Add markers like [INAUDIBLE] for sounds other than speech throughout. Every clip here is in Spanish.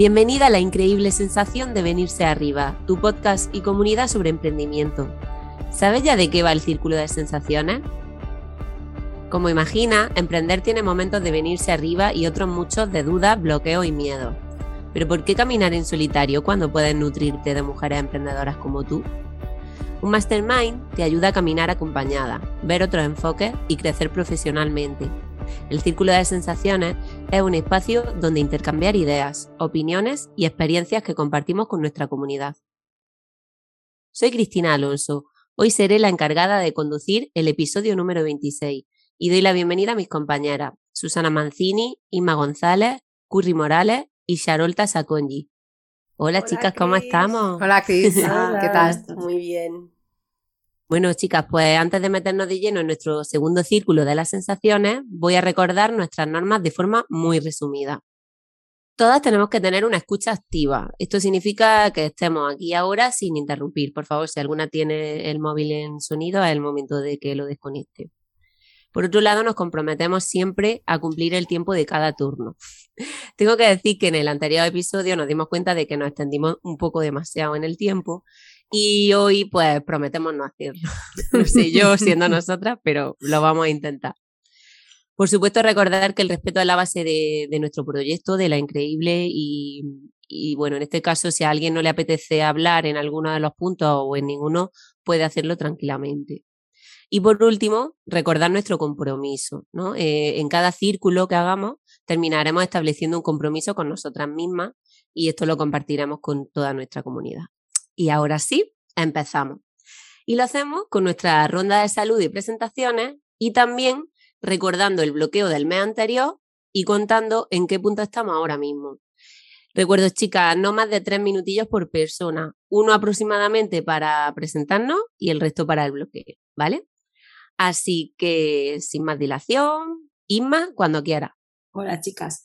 Bienvenida a la increíble sensación de venirse arriba, tu podcast y comunidad sobre emprendimiento. ¿Sabes ya de qué va el círculo de sensaciones? Como imagina, emprender tiene momentos de venirse arriba y otros muchos de dudas, bloqueo y miedo. Pero ¿por qué caminar en solitario cuando puedes nutrirte de mujeres emprendedoras como tú? Un mastermind te ayuda a caminar acompañada, ver otros enfoques y crecer profesionalmente. El Círculo de Sensaciones es un espacio donde intercambiar ideas, opiniones y experiencias que compartimos con nuestra comunidad. Soy Cristina Alonso. Hoy seré la encargada de conducir el episodio número 26 y doy la bienvenida a mis compañeras Susana Mancini, Inma González, Curry Morales y Sharolta Sacongi. Hola, chicas, ¿cómo estamos? Hola Cris, [LAUGHS] ¿qué tal? Muy bien. Bueno, chicas, pues antes de meternos de lleno en nuestro segundo círculo de las sensaciones, voy a recordar nuestras normas de forma muy resumida. Todas tenemos que tener una escucha activa. Esto significa que estemos aquí ahora sin interrumpir. Por favor, si alguna tiene el móvil en sonido, es el momento de que lo desconecte. Por otro lado, nos comprometemos siempre a cumplir el tiempo de cada turno. [LAUGHS] Tengo que decir que en el anterior episodio nos dimos cuenta de que nos extendimos un poco demasiado en el tiempo y hoy pues prometemos no hacerlo. [LAUGHS] No sé yo siendo nosotras, pero lo vamos a intentar. Por supuesto, recordar que el respeto es la base de, nuestro proyecto, de la increíble y, y, bueno, en este caso, si a alguien no le apetece hablar en alguno de los puntos o en ninguno, puede hacerlo tranquilamente. Y por último, recordar nuestro compromiso. ¿no? Eh, en cada círculo que hagamos, terminaremos estableciendo un compromiso con nosotras mismas y esto lo compartiremos con toda nuestra comunidad. Y ahora sí, empezamos. Y lo hacemos con nuestra ronda de salud y presentaciones y también recordando el bloqueo del mes anterior y contando en qué punto estamos ahora mismo. Recuerdo, chicas, no más de tres minutillos por persona, uno aproximadamente para presentarnos y el resto para el bloqueo, ¿vale? Así que, sin más dilación, Inma, cuando quiera. Hola, chicas.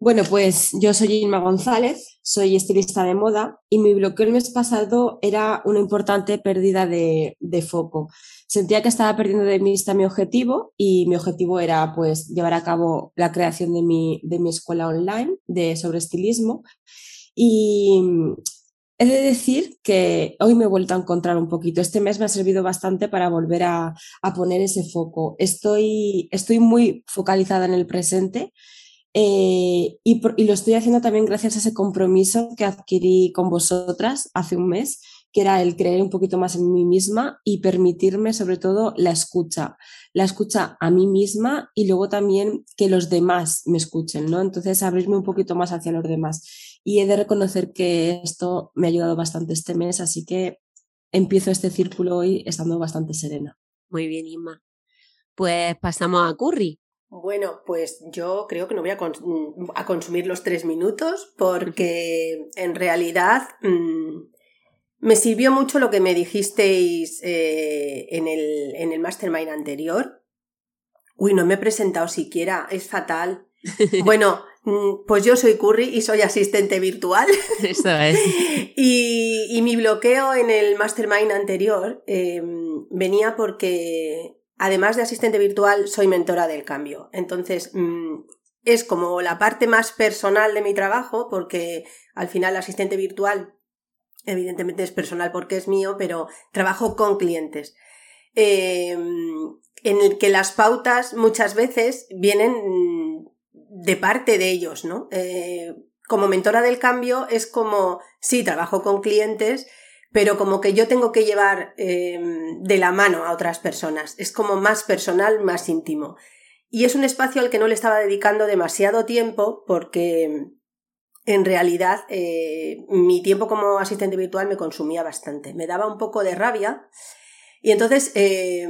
Bueno, pues yo soy Inma González, soy estilista de moda y mi bloqueo el mes pasado era una importante pérdida de, foco. Sentía que estaba perdiendo de vista mi objetivo y mi objetivo era pues llevar a cabo la creación de mi, de mi escuela online de sobre estilismo y He de decir que hoy me he vuelto a encontrar un poquito. Este mes me ha servido bastante para volver a, poner ese foco. Estoy, estoy muy focalizada en el presente eh, y, y, lo estoy haciendo también gracias a ese compromiso que adquirí con vosotras hace un mes que era el creer un poquito más en mí misma y permitirme sobre todo la escucha, la escucha a mí misma y luego también que los demás me escuchen, ¿no? Entonces abrirme un poquito más hacia los demás. Y he de reconocer que esto me ha ayudado bastante este mes, así que empiezo este círculo hoy estando bastante serena. Muy bien, Inma. Pues pasamos a Curry. Bueno, pues yo creo que no voy a, consumir los tres minutos porque en realidad mm, me sirvió mucho lo que me dijisteis eh, en, el, en el mastermind anterior. Uy, no me he presentado siquiera, es fatal. [LAUGHS] Bueno, mm, pues yo soy Curry y soy asistente virtual. Eso [LAUGHS] es. y, y, mi bloqueo en el mastermind anterior em, venía porque, además de asistente virtual, soy mentora del cambio. Entonces, mm, es como la parte más personal de mi trabajo, porque al final asistente virtual evidentemente es personal porque es mío, pero trabajo con clientes. Em, en el que las pautas muchas veces vienen de parte de ellos, ¿no? Eh, como mentora del cambio es como, sí, trabajo con clientes, pero como que yo tengo que llevar em, de la mano a otras personas. Es como más personal, más íntimo. Y es un espacio al que no le estaba dedicando demasiado tiempo porque en realidad eh, mi tiempo como asistente virtual me consumía bastante. Me daba un poco de rabia y entonces eh,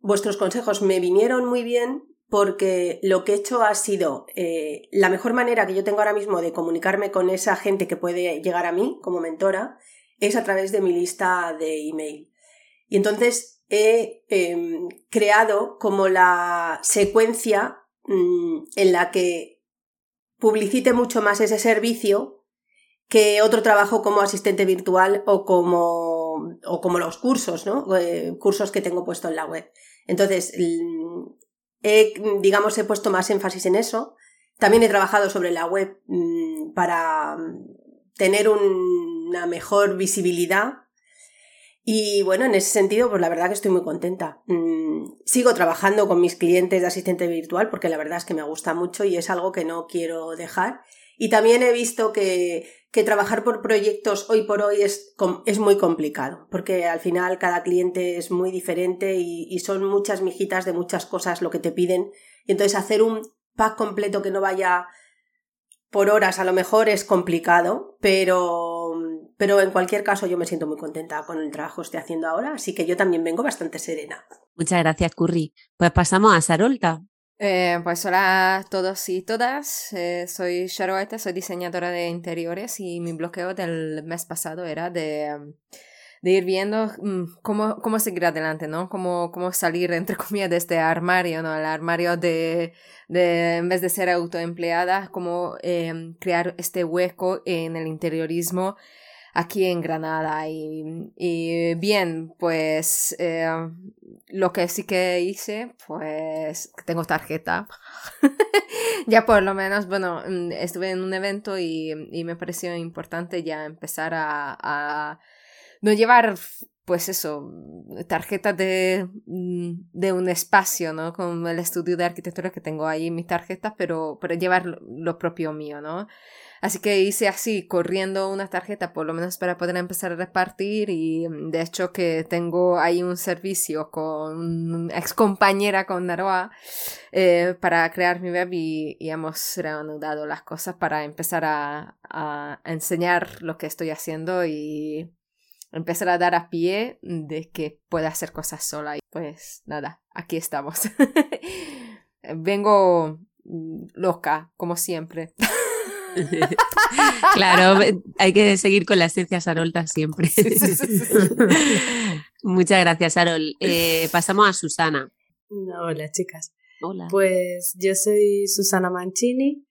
vuestros consejos me vinieron muy bien porque lo que he hecho ha sido eh, la mejor manera que yo tengo ahora mismo de comunicarme con esa gente que puede llegar a mí como mentora es a través de mi lista de email. Y entonces he em, creado como la secuencia mm, en la que publicite mucho más ese servicio que otro trabajo como asistente virtual o como, o como los cursos, ¿no? Eh, cursos que tengo puesto en la web. Entonces, he, digamos, he puesto más énfasis en eso, También he trabajado sobre la web mm, para tener una mejor visibilidad y bueno, en ese sentido, pues la verdad que estoy muy contenta. Mm, sigo trabajando con mis clientes de asistente virtual porque la verdad es que me gusta mucho y es algo que no quiero dejar. Y también he visto que, que trabajar por proyectos hoy por hoy es, es, muy complicado, porque al final cada cliente es muy diferente y, son muchas mijitas de muchas cosas lo que te piden. Y entonces hacer un pack completo que no vaya por horas a lo mejor es complicado, pero, pero en cualquier caso yo me siento muy contenta con el trabajo que estoy haciendo ahora, así que yo también vengo bastante serena. Muchas gracias, Curry. Pues pasamos a Sarolta. Eh, pues hola a todos y todas, eh, soy Sharoeta, soy diseñadora de interiores y mi bloqueo del mes pasado era de de ir viendo mm, cómo, cómo seguir adelante, ¿no? Cómo, cómo salir, entre [LAUGHS] comillas, de este armario, ¿no? El armario de, de en vez de ser autoempleada, cómo em, crear este hueco en el interiorismo aquí en Granada. Y, y bien, pues eh, lo que sí que hice, pues tengo tarjeta. [LAUGHS] ya por lo menos, bueno, mm, estuve en un evento y, y me pareció importante ya empezar a, no llevar, pues eso, tarjetas de, mm, de un espacio, ¿no? Con el estudio de arquitectura que tengo ahí mis tarjetas, pero, pero llevar lo, propio mío, ¿no? Así que hice así, corriendo una tarjeta, por lo menos para poder empezar a repartir y mm, de hecho que tengo ahí un servicio con una ex compañera con Naroa eh, para crear mi web y, hemos reanudado las cosas para empezar a, a enseñar lo que estoy haciendo y empezar a dar a pie de que pueda hacer cosas sola. Y pues nada, aquí estamos. [LAUGHS] Vengo mm, loca, como siempre. [LAUGHS] [LAUGHS] claro, hay que seguir con la esencia Sarolta siempre. [LAUGHS] Muchas gracias, Sarol. Eh, pasamos a Susana. Hola, chicas. Hola. Pues yo soy Susana Mancini,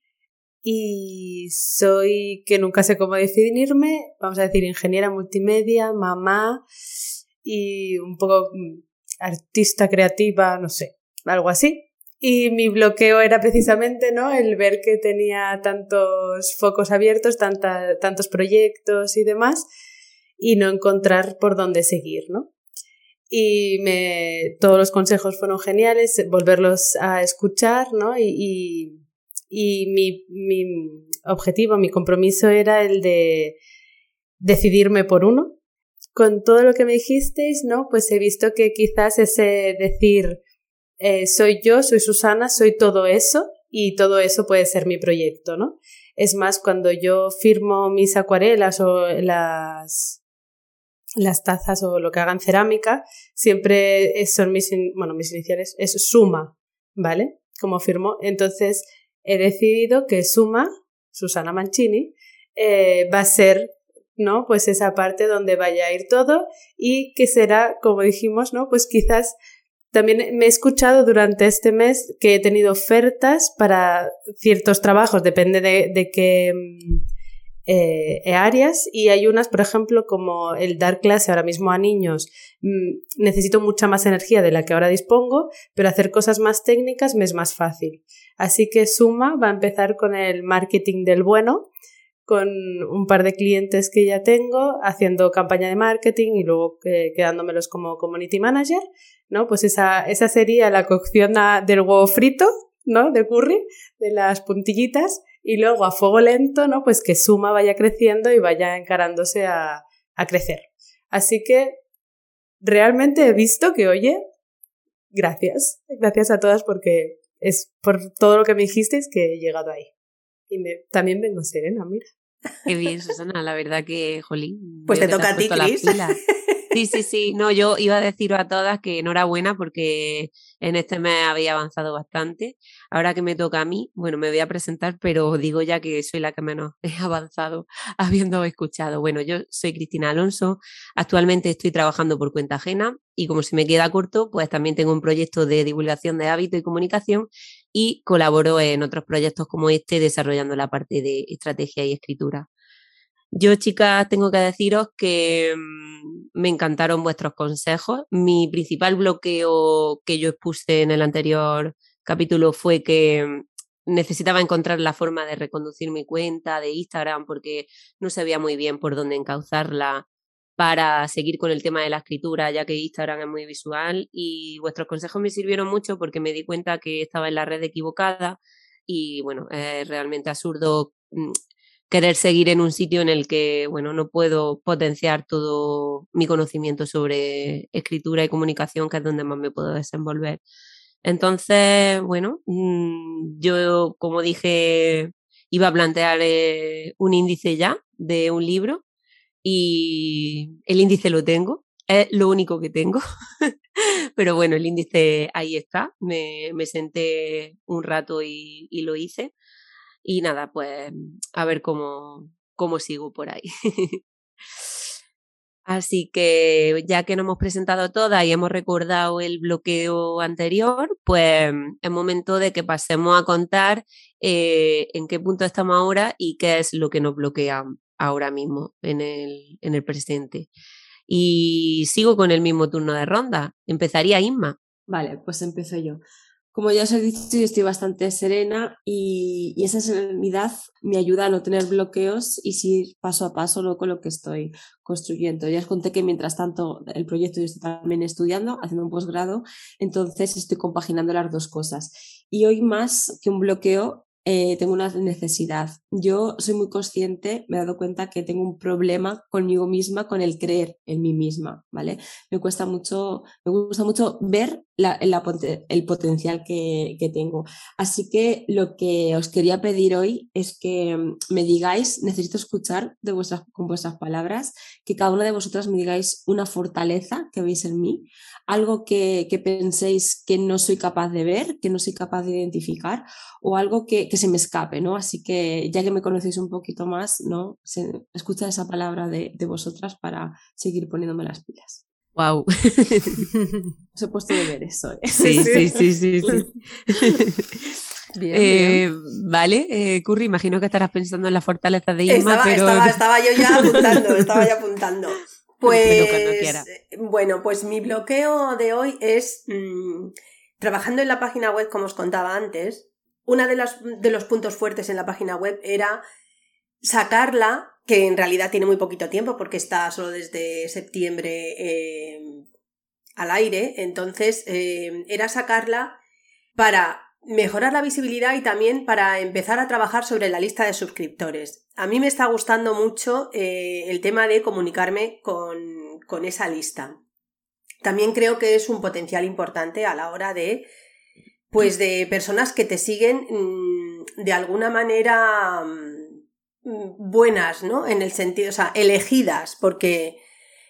y soy que nunca sé cómo definirme, vamos a decir ingeniera multimedia, mamá y un poco mm, artista creativa, no sé, algo así. Y mi bloqueo era precisamente ¿no? el ver que tenía tantos focos abiertos, tanta, tantos proyectos y demás, y no encontrar por dónde seguir, ¿no? Y me, todos los consejos fueron geniales, volverlos a escuchar, ¿no? y y mi, mi objetivo, mi compromiso era el de decidirme por uno. Con todo lo que me dijisteis, ¿no? Pues he visto que quizás ese decir eh, soy yo, soy Susana, soy todo eso y todo eso puede ser mi proyecto, ¿no? Es más, cuando yo firmo mis acuarelas o las, las tazas o lo que hagan cerámica, siempre son mis, bueno, mis iniciales, es suma, ¿vale? Como firmo. Entonces, he decidido que Suma, Susana Mancini, eh, va a ser ¿no? Pues esa parte donde vaya a ir todo y que será, como dijimos, ¿no? Pues quizás también me he escuchado durante este mes que he tenido ofertas para ciertos trabajos, depende de, de qué mm, eh, áreas, y hay unas, por ejemplo, como el dar clase ahora mismo a niños, mm, necesito mucha más energía de la que ahora dispongo, pero hacer cosas más técnicas me es más fácil. Así que Suma va a empezar con el marketing del bueno, con un par de clientes que ya tengo, haciendo campaña de marketing y luego quedándomelos como community manager, ¿no? Pues esa, esa sería la cocción del huevo frito, ¿no? De curry, de las puntillitas, y luego a fuego lento, ¿no? Pues que Suma vaya creciendo y vaya encarándose a, a crecer. Así que realmente he visto que, oye, gracias, gracias a todas porque es por todo lo que me dijisteis que he llegado ahí. Y me, también vengo serena, mira. Qué bien, Susana, la verdad que, jolín. Pues te toca a ti, Cris. Sí, sí, sí. [LAUGHS] No, yo iba a decir a todas que enhorabuena porque en este mes había avanzado bastante. Ahora que me toca a mí, bueno, me voy a presentar, pero digo ya que soy la que menos [LAUGHS] he avanzado habiendo escuchado. Bueno, yo soy Cristina Alonso. Actualmente estoy trabajando por cuenta ajena y como se me queda corto, pues también tengo un proyecto de divulgación de hábito y comunicación y colaboro en otros proyectos como este desarrollando la parte de estrategia y escritura. Yo, chicas, tengo que deciros que mm, me encantaron vuestros consejos. Mi principal bloqueo que yo expuse en el anterior capítulo fue que mm, necesitaba encontrar la forma de reconducir mi cuenta de Instagram porque no sabía muy bien por dónde encauzarla para seguir con el tema de la escritura, ya que Instagram es muy visual y vuestros consejos me sirvieron mucho porque me di cuenta que estaba en la red equivocada y bueno, es realmente absurdo mm, querer seguir en un sitio en el que, bueno, no puedo potenciar todo mi conocimiento sobre escritura y comunicación, que es donde más me puedo desenvolver. Entonces, bueno, mm, yo, como dije, iba a plantear eh, un índice ya de un libro y el índice lo tengo, es lo único que tengo. [LAUGHS] Pero bueno, el índice ahí está. Me, me senté un rato y, y, lo hice. Y nada, pues a ver cómo, cómo sigo por ahí. [LAUGHS] Así que ya que nos hemos presentado todas y hemos recordado el bloqueo anterior, pues es momento de que pasemos a contar eh, en qué punto estamos ahora y qué es lo que nos bloquea ahora mismo en el, en el presente. Y sigo con el mismo turno de ronda. Empezaría Inma. Vale, pues empiezo yo. Como ya os he dicho, yo estoy bastante serena y, esa serenidad me ayuda a no tener bloqueos y seguir paso a paso ¿no? con lo que estoy construyendo. Ya os conté que mientras tanto el proyecto yo estoy también estudiando, haciendo un posgrado, entonces estoy compaginando las dos cosas. Y hoy más que un bloqueo eh, tengo una necesidad. Yo soy muy consciente, me he dado cuenta que tengo un problema conmigo misma, con el creer en mí misma, ¿vale? Me cuesta mucho, me gusta mucho ver el potencial que, tengo. Así que lo que os quería pedir hoy es que mm, me digáis, necesito escuchar de vuestras, con vuestras palabras, que cada una de vosotras me digáis una fortaleza que veis en mí, algo que, que penséis que no soy capaz de ver, que no soy capaz de identificar, o algo que, que se me escape, ¿no? Así que ya que me conocéis un poquito más, ¿no? Escucha esa palabra de, de vosotras para seguir poniéndome las pilas. Wow. Os [LAUGHS] he puesto deberes hoy. Sí, sí, sí, sí. [LAUGHS] Bien, eh, Vale, eh, Curry, imagino que estarás pensando en la fortaleza de Inma, estaba, pero... Estaba, estaba, yo ya apuntando, estaba ya apuntando. [LAUGHS] Pues, bueno, pues mi bloqueo de hoy es, mmm, trabajando en la página web, como os contaba antes, uno de, de los puntos fuertes en la página web era sacarla que en realidad tiene muy poquito tiempo porque está solo desde septiembre eh, al aire, entonces eh, era sacarla para mejorar la visibilidad y también para empezar a trabajar sobre la lista de suscriptores. A mí me está gustando mucho eh, el tema de comunicarme con, con, esa lista. También creo que es un potencial importante a la hora de, pues, de personas que te siguen mm, de alguna manera Mm, buenas, ¿no? En el sentido, o sea, elegidas, porque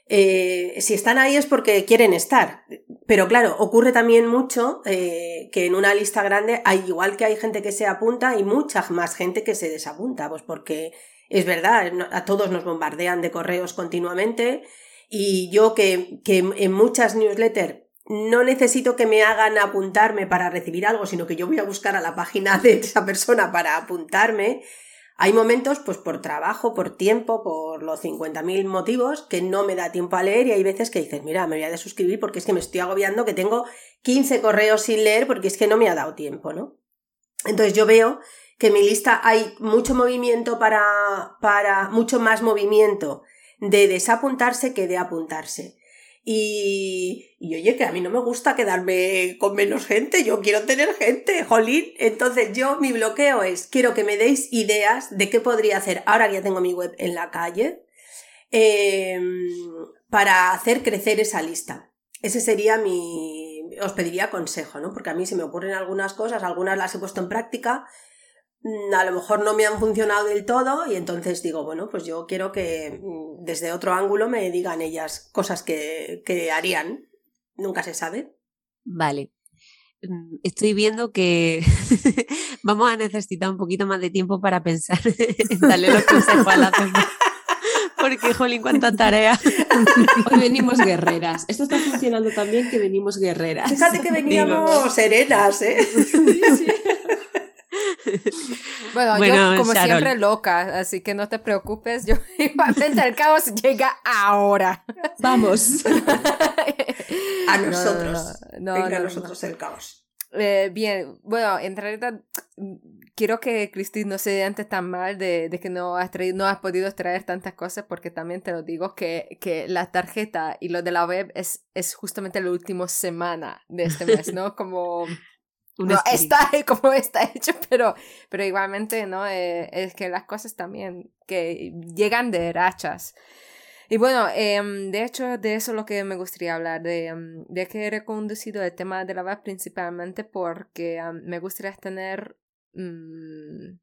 eh, si están ahí es porque quieren estar. Pero claro, ocurre también mucho eh, que en una lista grande hay igual que hay gente que se apunta y mucha más gente que se desapunta, pues porque es verdad, a todos nos bombardean de correos continuamente y yo que, que en muchas newsletters no necesito que me hagan apuntarme para recibir algo, sino que yo voy a buscar a la página de esa persona para apuntarme, hay momentos, pues por trabajo, por tiempo, por los 50.000 motivos, que no me da tiempo a leer y hay veces que dices, mira, me voy a desuscribir porque es que me estoy agobiando, que tengo 15 correos sin leer porque es que no me ha dado tiempo, ¿no? Entonces yo veo que en mi lista hay mucho movimiento para, para, mucho más movimiento de desapuntarse que de apuntarse. Y, oye, que a mí no me gusta quedarme con menos gente, yo quiero tener gente, jolín. Entonces yo mi bloqueo es, quiero que me deis ideas de qué podría hacer ahora que ya tengo mi web en la calle em, para hacer crecer esa lista. Ese sería mi... os pediría consejo, ¿no? Porque a mí se me ocurren algunas cosas, algunas las he puesto en práctica, a lo mejor no me han funcionado del todo y entonces digo, bueno, pues yo quiero que mm, desde otro ángulo me digan ellas cosas que, que harían. Nunca se sabe. Vale. Mm, estoy viendo que [LAUGHS] vamos a necesitar un poquito más de tiempo para pensar [LAUGHS] en darle los consejos a la [LAUGHS] Porque, jolín, cuánta tarea. Hoy venimos guerreras. Esto está funcionando también que venimos guerreras. Fíjate que veníamos serenas, ¿eh? Sí, sí. Bueno, yo como siempre loca, así que no te preocupes, yo [LAUGHS] igualmente el caos llega ahora. Vamos. [LAUGHS] a nosotros. No, no, a nosotros el caos. Eh, bien, bueno, en realidad mm, quiero que Cristi no se siente tan mal de, de que no has, traído, no has podido traer tantas cosas porque también te lo digo que, que la tarjeta y lo de la web es, es justamente la última semana de este mes, ¿no? Como... no está [LAUGHS] como está hecho, pero, pero igualmente, ¿no? Eh, es que las cosas también que llegan de rachas. Y bueno, em, de hecho, de eso es lo que me gustaría hablar, de, em, de que he reconducido el tema de la web principalmente porque me gustaría tener mm,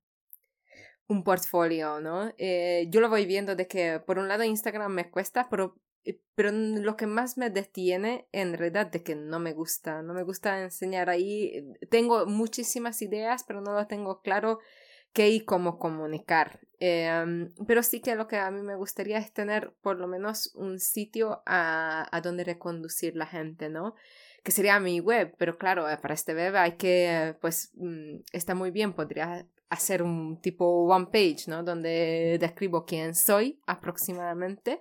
un portfolio, ¿no? Eh, yo lo voy viendo de que, por un lado, Instagram me cuesta, pero, pero lo que más me detiene en realidad de que no me gusta, no me gusta enseñar ahí. Tengo muchísimas ideas, pero no lo tengo claro qué y cómo comunicar. Em, pero sí que lo que a mí me gustaría es tener por lo menos un sitio a, a donde reconducir la gente, ¿no? Que sería mi web, pero claro, eh, para este web hay que, pues, mm, está muy bien, podría hacer un tipo one page, ¿no? Donde describo quién soy aproximadamente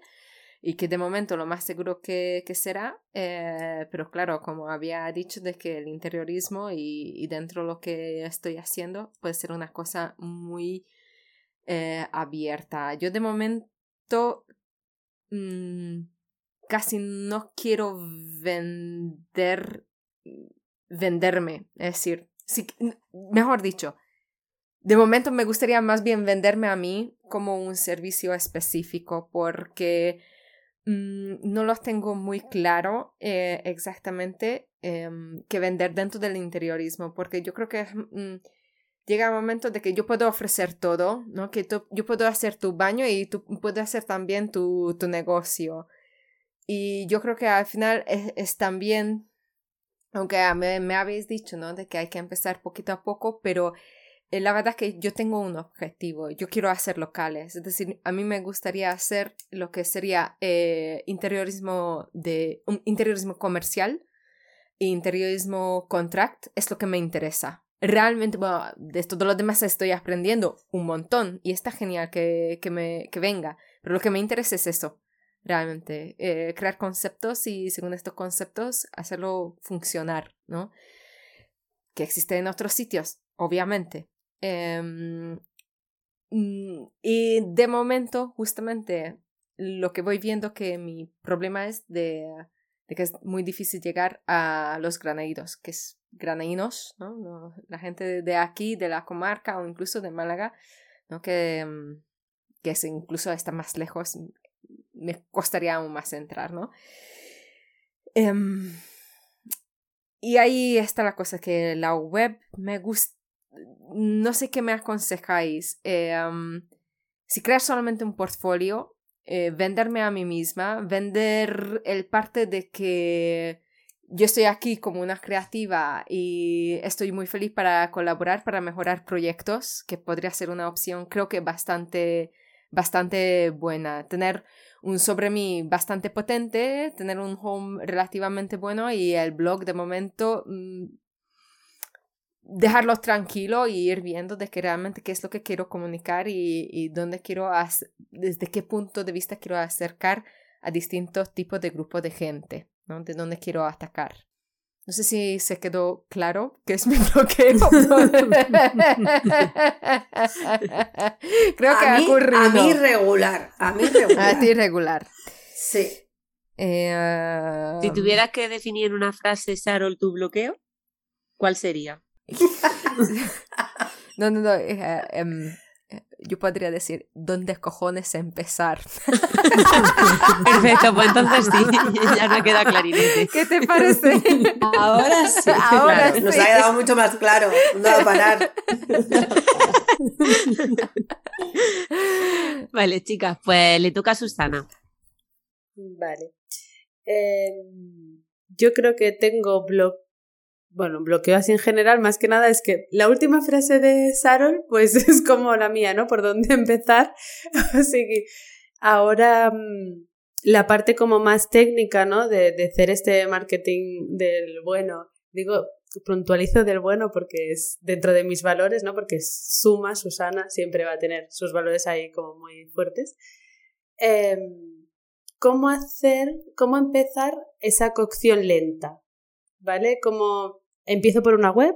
y que de momento lo más seguro que, que será, eh, pero claro, como había dicho, de que el interiorismo y, dentro de lo que estoy haciendo puede ser una cosa muy eh, abierta. Yo de momento mm, casi no quiero vender, venderme, es decir, mejor dicho, de momento me gustaría más bien venderme a mí como un servicio específico porque mm, no lo tengo muy claro eh, exactamente em, que vender dentro del interiorismo porque yo creo que mm, llega el momento de que yo puedo ofrecer todo, ¿no? Que yo puedo hacer tu baño y tú puedes hacer también tu, tu negocio. Y yo creo que al final es, también, aunque me, me, habéis dicho, ¿no? De que hay que empezar poquito a poco, pero eh, la verdad es que yo tengo un objetivo, yo quiero hacer locales, es decir, a mí me gustaría hacer lo que sería eh, interiorismo de un interiorismo comercial e interiorismo contract, es lo que me interesa realmente, bueno, de todo lo demás estoy aprendiendo un montón y está genial que, que, me, que venga, pero lo que me interesa es eso, realmente, eh, crear conceptos y según estos conceptos hacerlo funcionar, ¿no? Que existe en otros sitios, obviamente. Em, mm, y de momento, justamente, lo que voy viendo que mi problema es de, de que es muy difícil llegar a los granaídos, que es granaínos, ¿no? La gente de aquí, de la comarca o incluso de Málaga, ¿no? Que, mm, que es incluso está más lejos, me costaría aún más entrar, ¿no? Em, y ahí está la cosa, que la web me gusta, no sé qué me aconsejáis. Em, si creas solamente un portfolio, eh, venderme a mí misma, vender el parte de que yo estoy aquí como una creativa y estoy muy feliz para colaborar, para mejorar proyectos, que podría ser una opción, creo que bastante, bastante buena. Tener un sobre mí bastante potente, tener un home relativamente bueno y el blog de momento mm, dejarlo tranquilo y ir viendo de que realmente qué es lo que quiero comunicar y, y dónde quiero, desde qué punto de vista quiero acercar a distintos tipos de grupos de gente. De dónde quiero atacar. No sé si se quedó claro qué es mi [LAUGHS] bloqueo. [LAUGHS] [LAUGHS] Creo que ha ocurrido. A mí regular. A mí regular. A ti regular. Sí. Eh, si tuvieras que definir una frase, Sarol, tu bloqueo, ¿cuál sería? [LAUGHS] no, no, no. Eh, em, yo podría decir, ¿dónde cojones empezar? [LAUGHS] Perfecto, pues entonces sí, [LAUGHS] ya me queda clarinete. ¿Qué te parece? Ahora sí. Ahora Nos ha quedado mucho más claro. No va a parar. vale, chicas, pues le toca a Susana. Vale. Em, yo creo que tengo blog bueno, bloqueo así en general, más que nada es que la última frase de Sarol, pues [LAUGHS] es como la mía, ¿no? Por dónde [LAUGHS] empezar. así que ahora mm, la parte como más técnica, ¿no? De, de hacer este marketing del bueno, digo, puntualizo del bueno porque es dentro de mis valores, ¿no? Porque suma, Susana, siempre va a tener sus valores ahí como muy fuertes. Em, ¿Cómo hacer, cómo empezar esa cocción lenta? ¿Vale? Como empiezo por una web,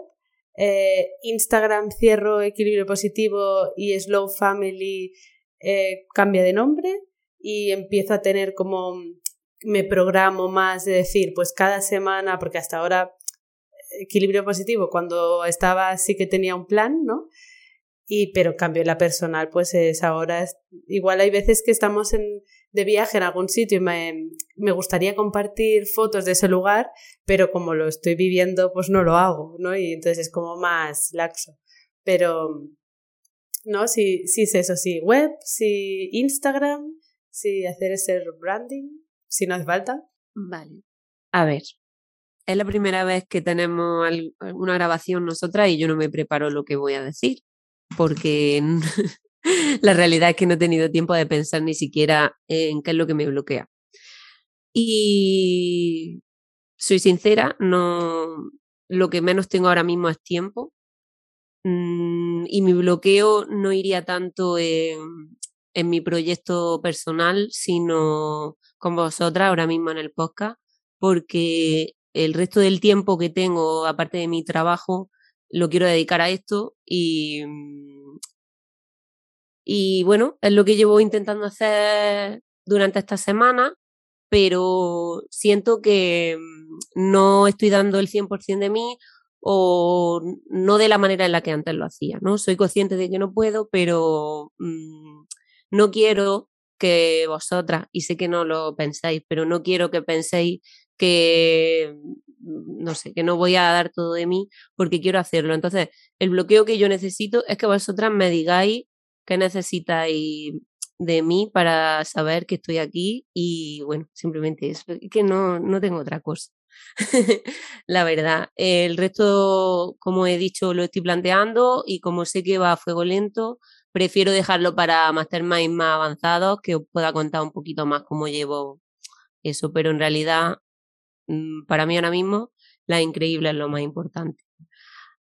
eh, Instagram cierro equilibrio positivo y Slow Family eh, cambia de nombre y empiezo a tener como me programo más de decir, pues cada semana, porque hasta ahora equilibrio positivo, cuando estaba sí que tenía un plan, ¿no? Y, pero cambio la personal, pues es ahora, igual hay veces que estamos en, de viaje en algún sitio y me, me gustaría compartir fotos de ese lugar, pero como lo estoy viviendo, pues no lo hago, ¿no? Y entonces es como más laxo. Pero, ¿no? Sí, sí es eso, sí, web, sí Instagram, sí hacer ese branding, si no hace falta. Vale. A ver, es la primera vez que tenemos una grabación nosotras y yo no me preparo lo que voy a decir, porque [LAUGHS] la realidad es que no he tenido tiempo de pensar ni siquiera en qué es lo que me bloquea. Y soy sincera, no lo que menos tengo ahora mismo es tiempo. Mm, y mi bloqueo no iría tanto en, en mi proyecto personal, sino con vosotras ahora mismo en el podcast, porque el resto del tiempo que tengo, aparte de mi trabajo, lo quiero dedicar a esto y, y bueno, es lo que llevo intentando hacer durante esta semana, pero siento que no estoy dando el 100% de mí o no de la manera en la que antes lo hacía, ¿no? Soy consciente de que no puedo, pero mm, no quiero que vosotras, y sé que no lo pensáis, pero no quiero que penséis que no sé, que no voy a dar todo de mí porque quiero hacerlo. Entonces, el bloqueo que yo necesito es que vosotras me digáis qué necesitáis de mí para saber que estoy aquí y bueno, simplemente eso, que no, no tengo otra cosa. [LAUGHS] la verdad, el resto, como he dicho, lo estoy planteando y como sé que va a fuego lento, prefiero dejarlo para masterminds más avanzados, que os pueda contar un poquito más cómo llevo eso, pero en realidad Mm, para mí ahora mismo la increíble es lo más importante.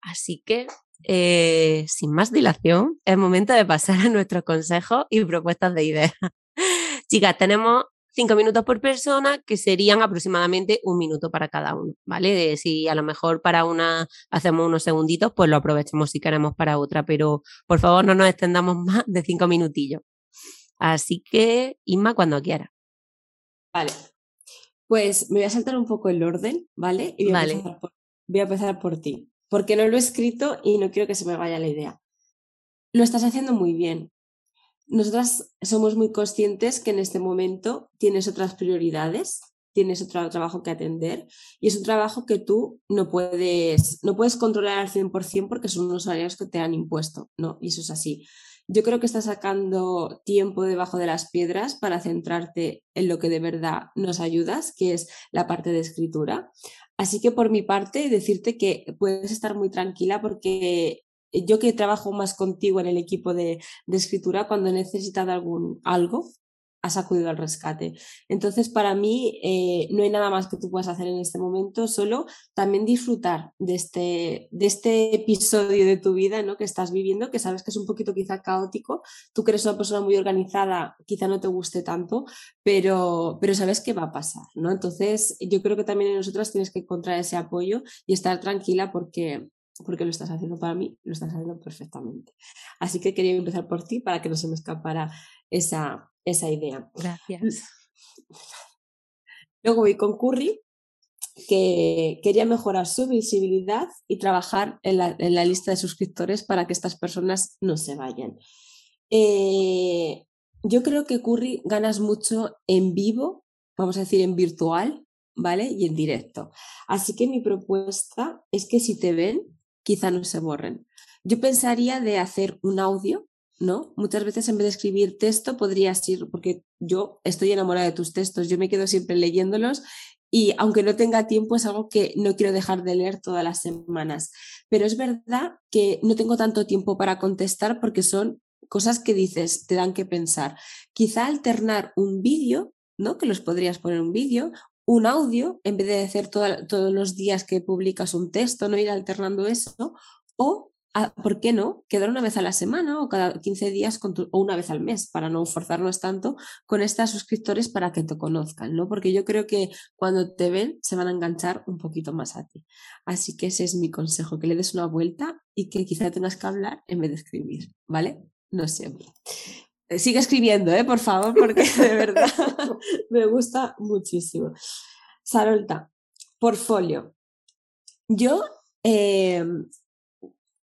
Así que, eh, sin más dilación, es momento de pasar a nuestros consejos y propuestas de ideas. [LAUGHS] Chicas, tenemos cinco minutos por persona, que serían aproximadamente un minuto para cada uno, ¿vale? si a lo mejor para una hacemos unos segunditos, pues lo aprovechemos si queremos para otra, pero por favor no nos extendamos [LAUGHS] más de cinco minutillos. Así que, Inma, cuando quiera. Vale, pues me voy a saltar un poco el orden, ¿vale? Y voy, A, empezar por, voy a empezar por ti, porque no lo he escrito y no quiero que se me vaya la idea. Lo estás haciendo muy bien. Nosotras somos muy conscientes que en este momento tienes otras prioridades, tienes otro trabajo que atender y es un trabajo que tú no puedes, no puedes controlar al 100% porque son unos horarios que te han impuesto, ¿no? Y eso es así. Yo creo que estás sacando tiempo debajo de las piedras para centrarte en lo que de verdad nos ayudas, que es la parte de escritura. Así que por mi parte, decirte que puedes estar muy tranquila porque yo que trabajo más contigo en el equipo de, de escritura, cuando he necesitado algún, algo, has acudido al rescate. Entonces, para mí, eh, no hay nada más que tú puedas hacer en este momento, solo también disfrutar de este, de este episodio de tu vida ¿no? que estás viviendo, que sabes que es un poquito quizá caótico. Tú que eres una persona muy organizada, quizá no te guste tanto, pero, pero sabes que va a pasar. ¿no? Entonces, yo creo que también en nosotras tienes que encontrar ese apoyo y estar tranquila porque porque lo estás haciendo para mí, lo estás haciendo perfectamente. Así que quería empezar por ti para que no se me escapara esa, esa idea. Gracias. Luego voy con Curry, que quería mejorar su visibilidad y trabajar en la, en la lista de suscriptores para que estas personas no se vayan. Eh, yo creo que Curry ganas mucho en vivo, vamos a decir en virtual, ¿vale? Y en directo. Así que mi propuesta es que si te ven, quizá no se borren. Yo pensaría de hacer un audio ¿no? Muchas veces en vez de escribir texto podrías ir, porque yo estoy enamorada de tus textos, yo me quedo siempre leyéndolos y aunque no tenga tiempo es algo que no quiero dejar de leer todas las semanas. Pero es verdad que no tengo tanto tiempo para contestar porque son cosas que dices, te dan que pensar. Quizá alternar un vídeo, ¿no? Que los podrías poner un vídeo, un audio, en vez de hacer todos los días que publicas un texto, no ir alternando eso, o ¿por qué no? Quedar una vez a la semana o cada 15 días o una vez al mes para no forzarnos tanto con estas suscriptores para que te conozcan, ¿no? Porque yo creo que cuando te ven se van a enganchar un poquito más a ti. Así que ese es mi consejo, que le des una vuelta y que quizá tengas que hablar en vez de escribir, ¿vale? No siempre. Eh, sigue escribiendo, ¿eh? Por favor, porque [LAUGHS] de verdad [LAUGHS] me gusta muchísimo. Sarolta, portfolio. Yo eh,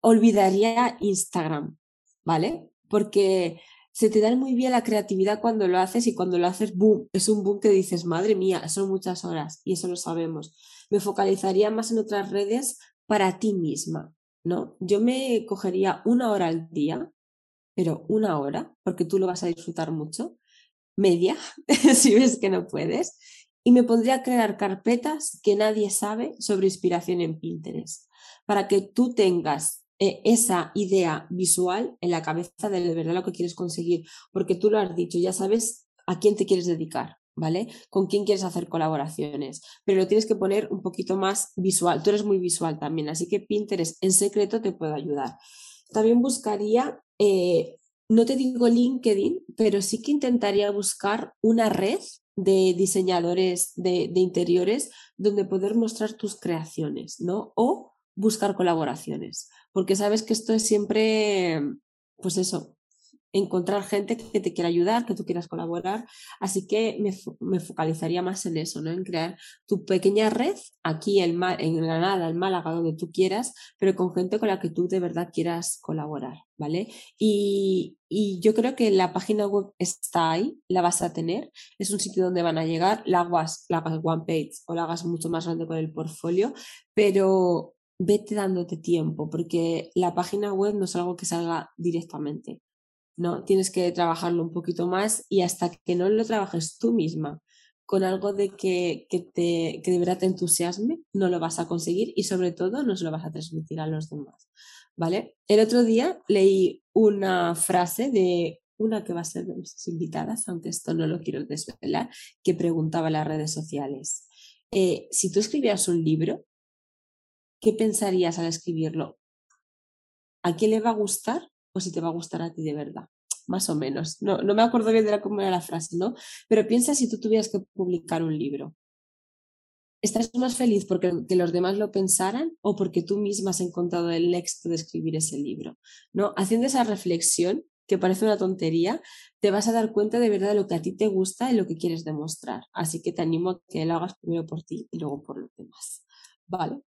olvidaría Instagram, ¿vale? Porque se te da muy bien la creatividad cuando lo haces y cuando lo haces, boom, es un boom que dices, madre mía, son muchas horas y eso lo sabemos. Me focalizaría más en otras redes para ti misma, ¿no? Yo me cogería una hora al día, pero una hora, porque tú lo vas a disfrutar mucho, media, [LAUGHS] si ves que no puedes, y me pondría a crear carpetas que nadie sabe sobre inspiración en Pinterest, para que tú tengas eh, esa idea visual en la cabeza de, verdad lo que quieres conseguir, porque tú lo has dicho, ya sabes a quién te quieres dedicar, ¿vale? Con quién quieres hacer colaboraciones, pero lo tienes que poner un poquito más visual. Tú eres muy visual también, así que Pinterest en secreto te puede ayudar. También buscaría, eh, no te digo LinkedIn, pero sí que intentaría buscar una red de diseñadores de, de interiores donde poder mostrar tus creaciones, ¿no? O buscar colaboraciones, porque sabes que esto es siempre, pues eso, encontrar gente que te quiera ayudar, que tú quieras colaborar. Así que me, focalizaría más en eso, ¿no? En crear tu pequeña red aquí en, en Granada, en Málaga, donde tú quieras, pero con gente con la que tú de verdad quieras colaborar, ¿vale? Y, y yo creo que la página web está ahí, la vas a tener, es un sitio donde van a llegar, la hagas, la hagas one page o la hagas mucho más grande con el portfolio, pero vete dándote tiempo, porque la página web no es algo que salga directamente. No, tienes que trabajarlo un poquito más y hasta que no lo trabajes tú misma con algo de que, que, te, que de verdad te entusiasme, no lo vas a conseguir y sobre todo no se lo vas a transmitir a los demás. ¿Vale? El otro día leí una frase de una que va a ser de nuestras invitadas, aunque esto no lo quiero desvelar, que preguntaba en las redes sociales. Eh, si tú escribieras un libro, ¿qué pensarías al escribirlo? ¿A quién le va a gustar o si te va a gustar a ti de verdad? Más o menos. No, no me acuerdo bien de la, cómo era la frase, ¿no? Pero piensa si tú tuvieras que publicar un libro. ¿Estás más feliz porque que los demás lo pensaran o porque tú misma has encontrado el éxito de escribir ese libro? ¿No? Haciendo esa reflexión, que parece una tontería, te vas a dar cuenta de verdad de lo que a ti te gusta y lo que quieres demostrar. Así que te animo a que lo hagas primero por ti y luego por los demás. ¿Vale?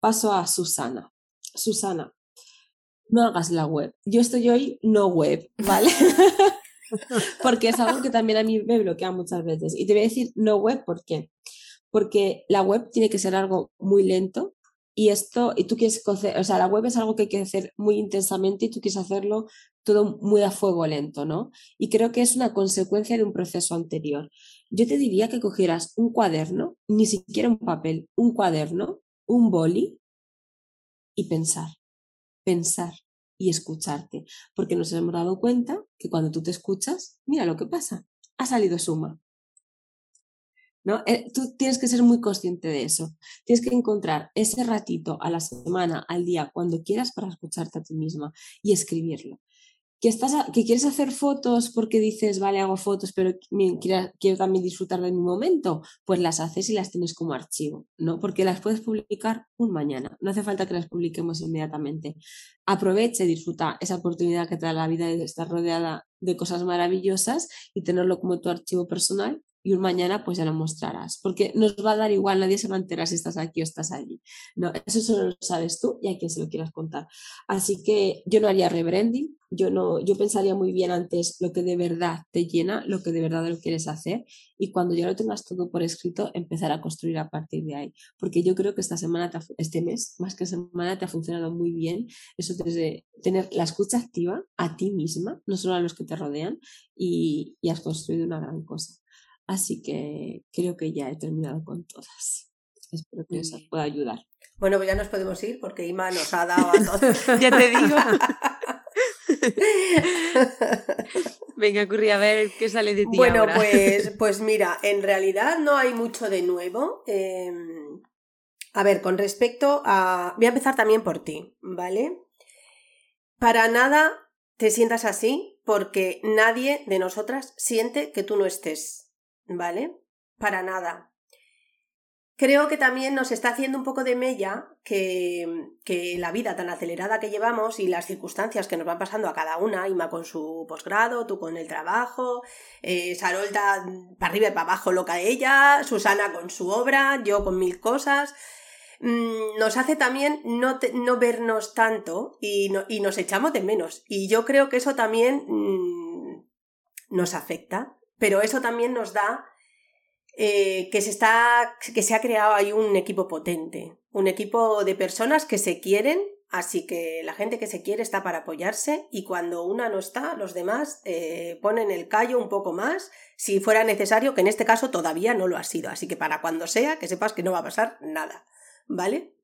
Paso a Susana. Susana, no hagas la web. Yo estoy hoy no web, ¿vale? [LAUGHS] Porque es algo que también a mí me bloquea muchas veces. Y te voy a decir no web, ¿por qué? Porque la web tiene que ser algo muy lento y esto, y tú quieres, o sea, la web es algo que hay que hacer muy intensamente y tú quieres hacerlo todo muy a fuego lento, ¿no? Y creo que es una consecuencia de un proceso anterior. Yo te diría que cogieras un cuaderno, ni siquiera un papel, un cuaderno, un boli y pensar, pensar y escucharte, porque nos hemos dado cuenta que cuando tú te escuchas, mira lo que pasa, ha salido suma. ¿No? Eh, tú tienes que ser muy consciente de eso. Tienes que encontrar ese ratito a la semana, al día, cuando quieras para escucharte a ti misma y escribirlo que, estás que quieres hacer fotos porque dices, vale, hago fotos, pero quiero, quiero, también disfrutar de mi momento, pues las haces y las tienes como archivo, ¿no? Porque las puedes publicar un mañana, no hace falta que las publiquemos inmediatamente. Aprovecha y disfruta esa oportunidad que te da la vida de estar rodeada de cosas maravillosas y tenerlo como tu archivo personal y un mañana pues ya lo mostrarás, porque nos va a dar igual, nadie se va a enterar si estás aquí o estás allí. No, eso solo lo sabes tú y a quien se lo quieras contar. Así que yo no haría rebranding, yo no, yo pensaría muy bien antes lo que de verdad te llena, lo que de verdad lo quieres hacer y cuando ya lo tengas todo por escrito, empezar a construir a partir de ahí. Porque yo creo que esta semana, este mes, más que semana, te ha funcionado muy bien eso desde tener la escucha activa a ti misma, no solo a los que te rodean, y, y has construido una gran cosa. Así que creo que ya he terminado con todas. Espero que os pueda ayudar. Bueno, pues ya nos podemos ir porque Ima nos ha dado a todos. [LAUGHS] ya te digo. [LAUGHS] Venga, Curry, a ver qué sale de ti. Bueno, Pues, [LAUGHS] pues mira, en realidad no hay mucho de nuevo. Em, A ver, con respecto a... Voy a empezar también por ti, ¿vale? Para nada te sientas así porque nadie de nosotras siente que tú no estés, ¿vale? Para nada. Creo que también nos está haciendo un poco de mella que, que, la vida tan acelerada que llevamos y las circunstancias que nos van pasando a cada una, Ima con su posgrado, tú con el trabajo, eh, Sarolta para arriba y para abajo loca ella, Susana con su obra, yo con mil cosas, mm, nos hace también no, no vernos tanto y, y, nos echamos de menos. Y yo creo que eso también mm, nos afecta, pero eso también nos da eh, que, se está, que se ha creado ahí un equipo potente, un equipo de personas que se quieren, así que la gente que se quiere está para apoyarse y cuando una no está, los demás eh, ponen el callo un poco más, si fuera necesario, que en este caso todavía no lo ha sido, así que para cuando sea, que sepas que no va a pasar nada, ¿vale?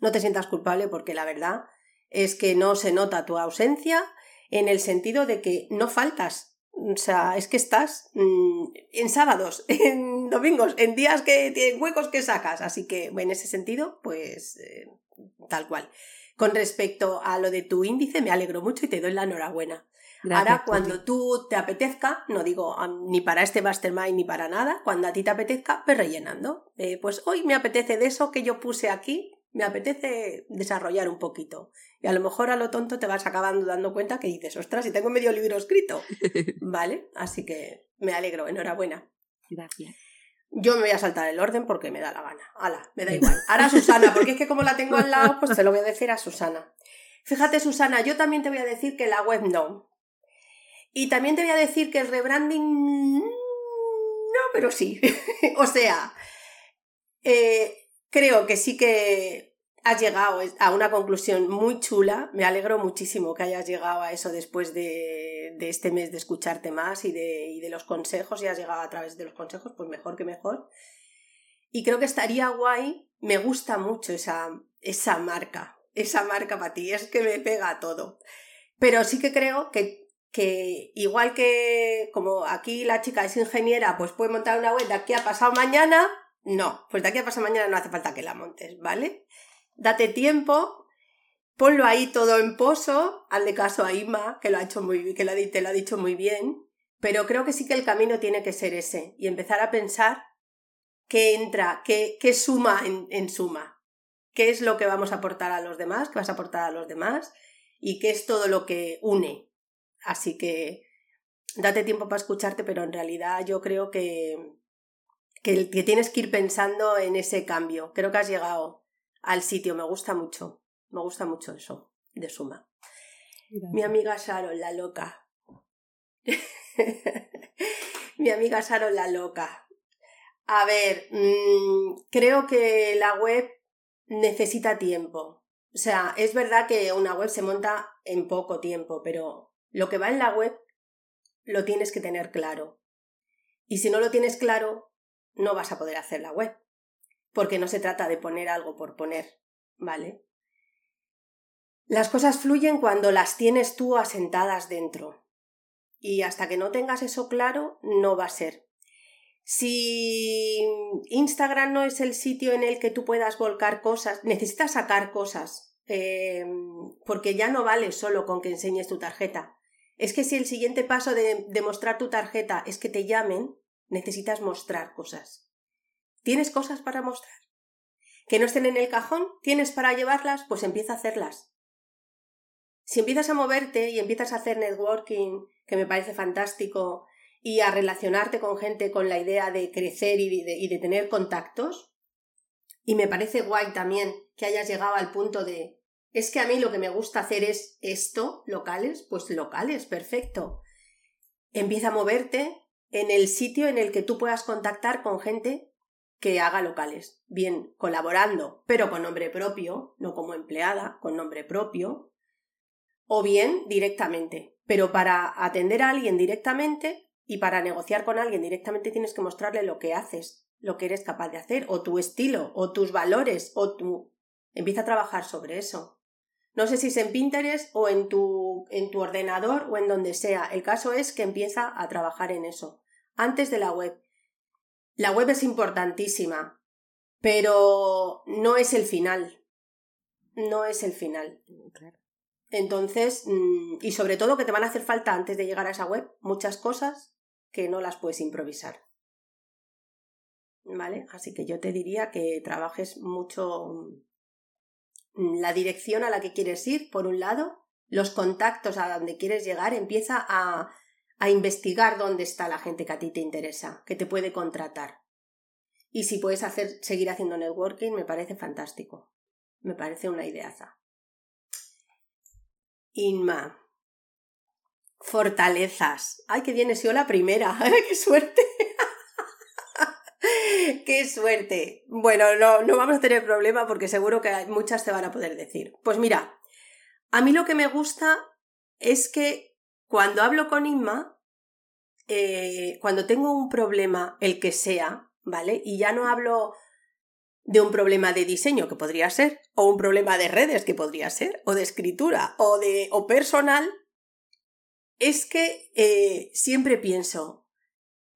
No te sientas culpable porque la verdad es que no se nota tu ausencia en el sentido de que no faltas, o sea, es que estás mm, en sábados, [LAUGHS] en domingos, en días que tienen huecos que sacas. Así que, en ese sentido, pues eh, tal cual. Con respecto a lo de tu índice, me alegro mucho y te doy la enhorabuena. Ahora, cuando tú te apetezca, no digo ni para este mastermind ni para nada, cuando a ti te apetezca, ve rellenando. Eh, pues hoy me apetece de eso que yo puse aquí, me apetece desarrollar un poquito. Y a lo mejor a lo tonto te vas acabando dando cuenta que dices, ostras, si tengo medio libro escrito. [LAUGHS] ¿Vale? Así que me alegro, enhorabuena. Gracias. Yo me voy a saltar el orden porque me da la gana. Hala, me da igual. Ahora Susana, porque es que como la tengo al lado, pues te lo voy a decir a Susana. Fíjate, Susana, yo también te voy a decir que la web no. Y también te voy a decir que el rebranding no, pero sí. [LAUGHS] o sea, eh, creo que sí que has llegado a una conclusión muy chula. Me alegro muchísimo que hayas llegado a eso después de, este mes de escucharte más y de, de, los consejos y has llegado a través de los consejos, pues mejor que mejor. Y creo que estaría guay. Me gusta mucho esa, esa marca, esa marca para ti, es que me pega todo. Pero sí que creo que, que igual que como aquí la chica es ingeniera, pues puede montar una web de aquí a pasado mañana, no, pues de aquí a pasar mañana no hace falta que la montes, ¿vale? Date tiempo, ponlo ahí todo en pozo, hazle caso a Ima, que lo ha hecho muy que te lo ha dicho muy bien, pero creo que sí que el camino tiene que ser ese, y empezar a pensar qué entra, qué, qué suma en, en suma, qué es lo que vamos a aportar a los demás, qué vas a aportar a los demás, y qué es todo lo que une. Así que date tiempo para escucharte, pero en realidad yo creo que, que, tienes que ir pensando en ese cambio. Creo que has llegado al sitio, me gusta mucho, me gusta mucho eso, de suma. Mi amiga Sharon, la loca. [LAUGHS] Mi amiga Sharon, la loca. A ver, mm, creo que la web necesita tiempo. O sea, es verdad que una web se monta en poco tiempo, pero lo que va en la web lo tienes que tener claro. Y si no lo tienes claro, no vas a poder hacer la web, porque no se trata de poner algo por poner, ¿vale? Las cosas fluyen cuando las tienes tú asentadas dentro. Y hasta que no tengas eso claro, no va a ser. Si Instagram no es el sitio en el que tú puedas volcar cosas, necesitas sacar cosas, eh, porque ya no vale solo con que enseñes tu tarjeta. Es que si el siguiente paso de, de mostrar tu tarjeta es que te llamen, necesitas mostrar cosas. ¿Tienes cosas para mostrar? ¿Que no estén en el cajón? ¿Tienes para llevarlas? Pues empieza a hacerlas. Si empiezas a moverte y empiezas a hacer networking, que me parece fantástico, y a relacionarte con gente con la idea de crecer y de, tener contactos, y me parece guay también que hayas llegado al punto de es que a mí lo que me gusta hacer es esto, locales, pues locales, perfecto. Empieza a moverte, en el sitio en el que tú puedas contactar con gente que haga locales, bien colaborando, pero con nombre propio, no como empleada, con nombre propio, o bien directamente. Pero para atender a alguien directamente y para negociar con alguien directamente tienes que mostrarle lo que haces, lo que eres capaz de hacer, o tu estilo, o tus valores, o tu... Empieza a trabajar sobre eso. No sé si es en Pinterest o en tu, en tu ordenador o en donde sea. El caso es que empieza a trabajar en eso antes de la web. La web es importantísima, pero no es el final. No es el final. Entonces, mm, y sobre todo que te van a hacer falta antes de llegar a esa web muchas cosas que no las puedes improvisar. ¿Vale? Así que yo te diría que trabajes mucho mm, la dirección a la que quieres ir, por un lado, los contactos a donde quieres llegar, empieza a, a investigar dónde está la gente que a ti te interesa, que te puede contratar. Y si puedes hacer, seguir haciendo networking, me parece fantástico. Me parece una ideaza. Inma. Fortalezas. Ay, qué bien he sido la primera. [LAUGHS] ¡Qué suerte! [LAUGHS] ¡Qué suerte! Bueno, no, no vamos a tener problema porque seguro que muchas te van a poder decir. Pues mira, a mí lo que me gusta es que cuando hablo con Inma, eh, cuando tengo un problema, el que sea, ¿vale? Y ya no hablo de un problema de diseño, que podría ser, o un problema de redes, que podría ser, o de escritura, o de o personal, es que eh, siempre pienso,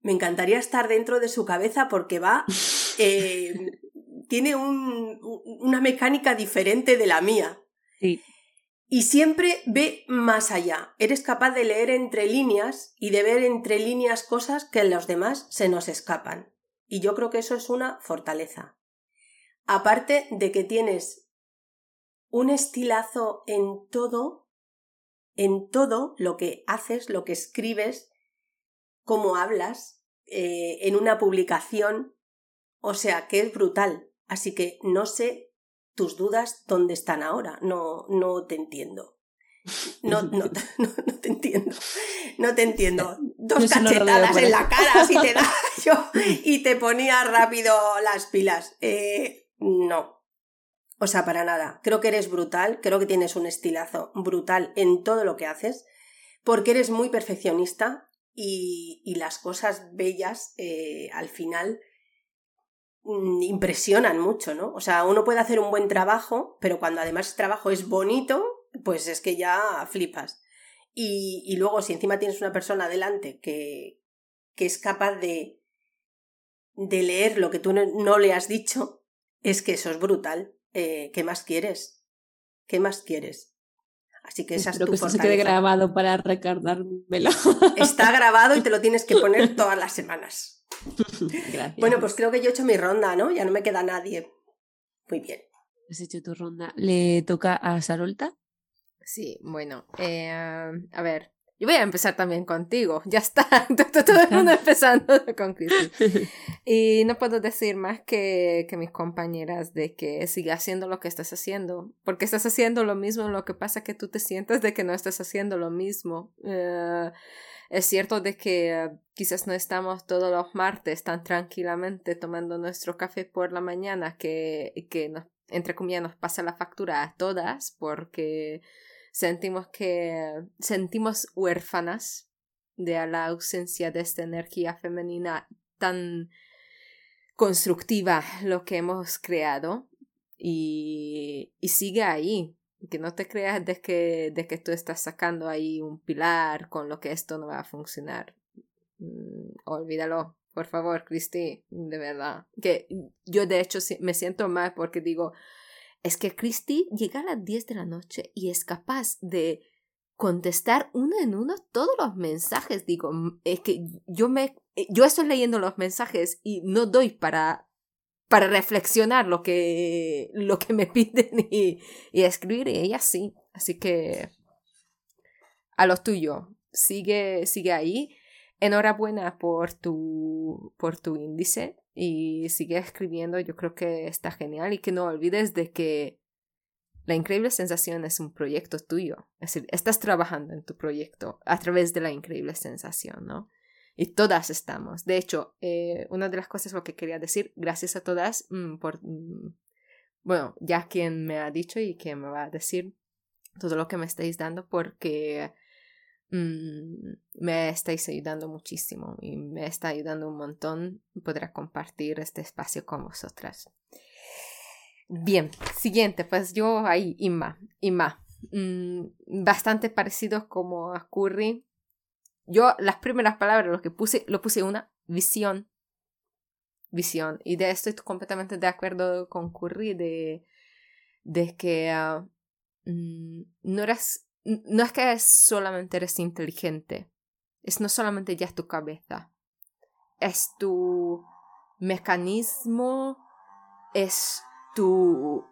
me encantaría estar dentro de su cabeza porque va, [LAUGHS] eh, tiene un, una mecánica diferente de la mía. Sí. Y siempre ve más allá. Eres capaz de leer entre líneas y de ver entre líneas cosas que en los demás se nos escapan. Y yo creo que eso es una fortaleza. Aparte de que tienes un estilazo en todo, en todo lo que haces, lo que escribes, cómo hablas, eh, en una publicación, o sea, que es brutal. Así que no sé tus dudas dónde están ahora, no, no te entiendo. No, no, [LAUGHS] [LAUGHS] no, te entiendo. No te entiendo. Dos cachetadas en la cara si te da [LAUGHS] yo y te ponía rápido las pilas. Eh, no. O sea, para nada. Creo que eres brutal, creo que tienes un estilazo brutal en todo lo que haces, porque eres muy perfeccionista y, y las cosas bellas eh, al final impresionan mucho, ¿no? O sea, uno puede hacer un buen trabajo, pero cuando además el trabajo es bonito, pues es que ya flipas. Y, y luego, si encima tienes una persona delante que, que es capaz de, de leer lo que tú no, le has dicho, es que eso es brutal. Eh, ¿Qué más quieres? ¿Qué más quieres? Así que esa es tu que se quede grabado para recordármelo. Está grabado y te lo tienes que poner [LAUGHS] todas las semanas. [LAUGHS] Gracias. Bueno, pues creo que yo he hecho mi ronda, ¿no? Ya no me queda nadie. Muy bien. Has hecho tu ronda. ¿Le toca a Sarolta? Sí, bueno, eh, a ver, yo voy a empezar también contigo, [LAUGHS] ya está, [LAUGHS] todo el mundo empezando con Cristi. Y no puedo decir más que, que mis compañeras de que siga haciendo lo que estás haciendo, porque estás haciendo lo mismo, lo que pasa que tú te sientes de que no estás haciendo lo mismo. Eh, es cierto de que quizás no estamos todos los martes tan tranquilamente tomando nuestro café por la mañana que, que entre comillas nos pasa la factura a todas porque sentimos que sentimos huérfanas de la ausencia de esta energía femenina tan constructiva lo que hemos creado y, y sigue ahí que no te creas de que, de que tú estás sacando ahí un pilar con lo que esto no va a funcionar. Mm, olvídalo, por favor, Cristi, de verdad. Que yo de hecho me siento mal porque digo, es que Christy llega a las 10 de la noche y es capaz de contestar uno en uno todos los mensajes. Digo, es que yo me yo estoy leyendo los mensajes y no doy para para reflexionar lo que lo que me [LAUGHS] piden y, escribir y ella sí. Así que a lo tuyo. Sigue sigue ahí. Enhorabuena por tu por tu índice y sigue escribiendo, yo creo que está genial y que no olvides de que la increíble sensación es un proyecto tuyo, es decir, estás trabajando en tu proyecto a través de la increíble sensación, ¿no? Y todas estamos. De hecho, eh, una de las cosas lo que quería decir, gracias a todas mm, por, mm, bueno, ya quien me ha dicho y quien me va a decir todo lo que me estáis dando porque Mm, me estáis ayudando muchísimo y me está ayudando un montón poder compartir este espacio con vosotras. Bien, siguiente, pues yo ahí, Inma, Inma, bastante parecido como a Curry. Yo las primeras palabras lo que puse, lo puse una visión. visión. Y de esto estoy completamente de acuerdo con Curry de, de que ah, mm, no eres, no es que solamente eres inteligente, es no solamente ya tu cabeza, es tu mecanismo, es tu,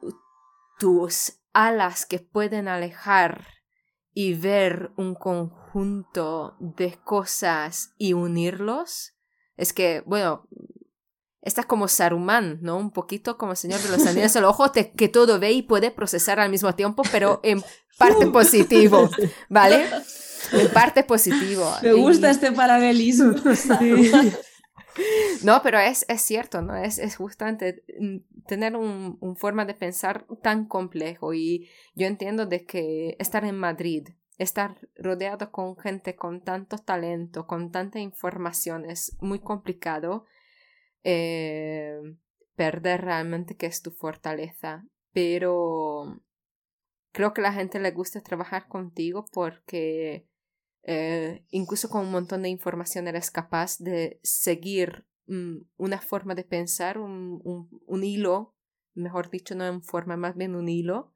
tus alas que pueden alejar y ver un conjunto de cosas y unirlos. Es que, bueno, Estás como Saruman, ¿no? Un poquito como Señor de los [LAUGHS] Anillos, el ojo que todo ve y puede procesar al mismo tiempo, pero [LAUGHS] en parte positivo, ¿vale? En parte positivo. Me gusta este paralelismo. [LAUGHS] No, pero es, es cierto, ¿no? Es, es justamente mm, tener un, un, forma de pensar tan complejo y yo entiendo de que estar en Madrid, estar rodeado con gente con tanto talento, con tanta información es muy complicado eh, perder realmente que es tu fortaleza. Pero creo que a la gente le gusta trabajar contigo porque eh, incluso con un montón de información eres capaz de seguir mm, una forma de pensar, un, un, hilo, mejor dicho, no en forma, más bien un hilo,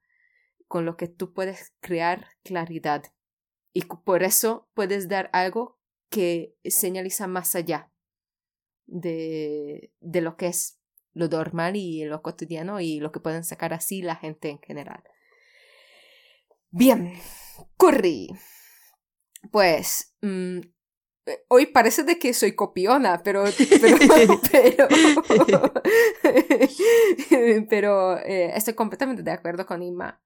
con lo que tú puedes crear claridad. Y por eso puedes dar algo que señaliza más allá de, de lo que es lo normal y lo cotidiano y lo que pueden sacar así la gente en general. Bien, Curry. Pues mm, eh, hoy parece de que soy copiona, pero [LAUGHS] pero [LAUGHS] [LAUGHS] pero, eh, estoy completamente de acuerdo con Inma.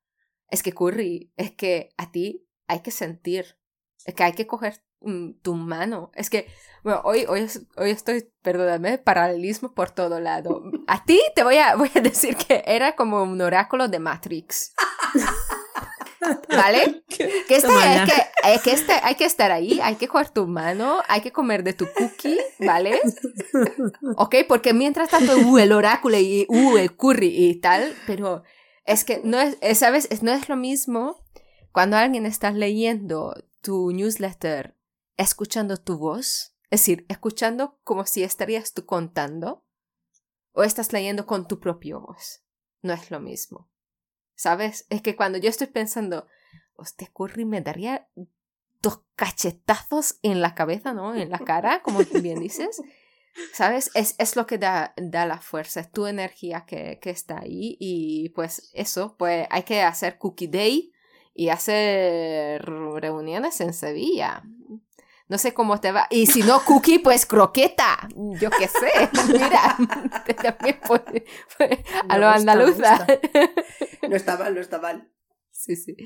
Es que Curry, es que a ti hay que sentir, es que hay que coger Mm, tu mano. Es que, bueno, hoy, hoy, hoy estoy, perdóname, paralelismo por todo lado. A ti te voy a, voy a decir que era como un oráculo de Matrix. ¿Vale? [LAUGHS] Que, este, es que, que este, hay que estar ahí, hay que coger tu mano, hay que comer de tu cookie, ¿vale? Ok, porque mientras tanto, uh, el oráculo y uh, el curry y tal, pero es que no es, ¿sabes? No es lo mismo cuando alguien está leyendo tu newsletter escuchando tu voz, es decir, escuchando como si estarías tú contando, o estás leyendo con tu propia voz. No es lo mismo. ¿Sabes? Es que cuando yo estoy pensando, hostia, Curry me daría dos cachetazos en la cabeza, ¿no? En la cara, como tú bien dices. ¿Sabes? Es, es lo que da, da, la fuerza, es tu energía que, que está ahí y pues eso, pues hay que hacer Cookie Day y hacer reuniones en Sevilla. No sé cómo te va. Y si no cookie, pues croqueta. Yo qué sé. [LAUGHS] Mira, [LAUGHS] también puede, a lo andaluza. [LAUGHS] No está mal, no está mal. Sí, sí.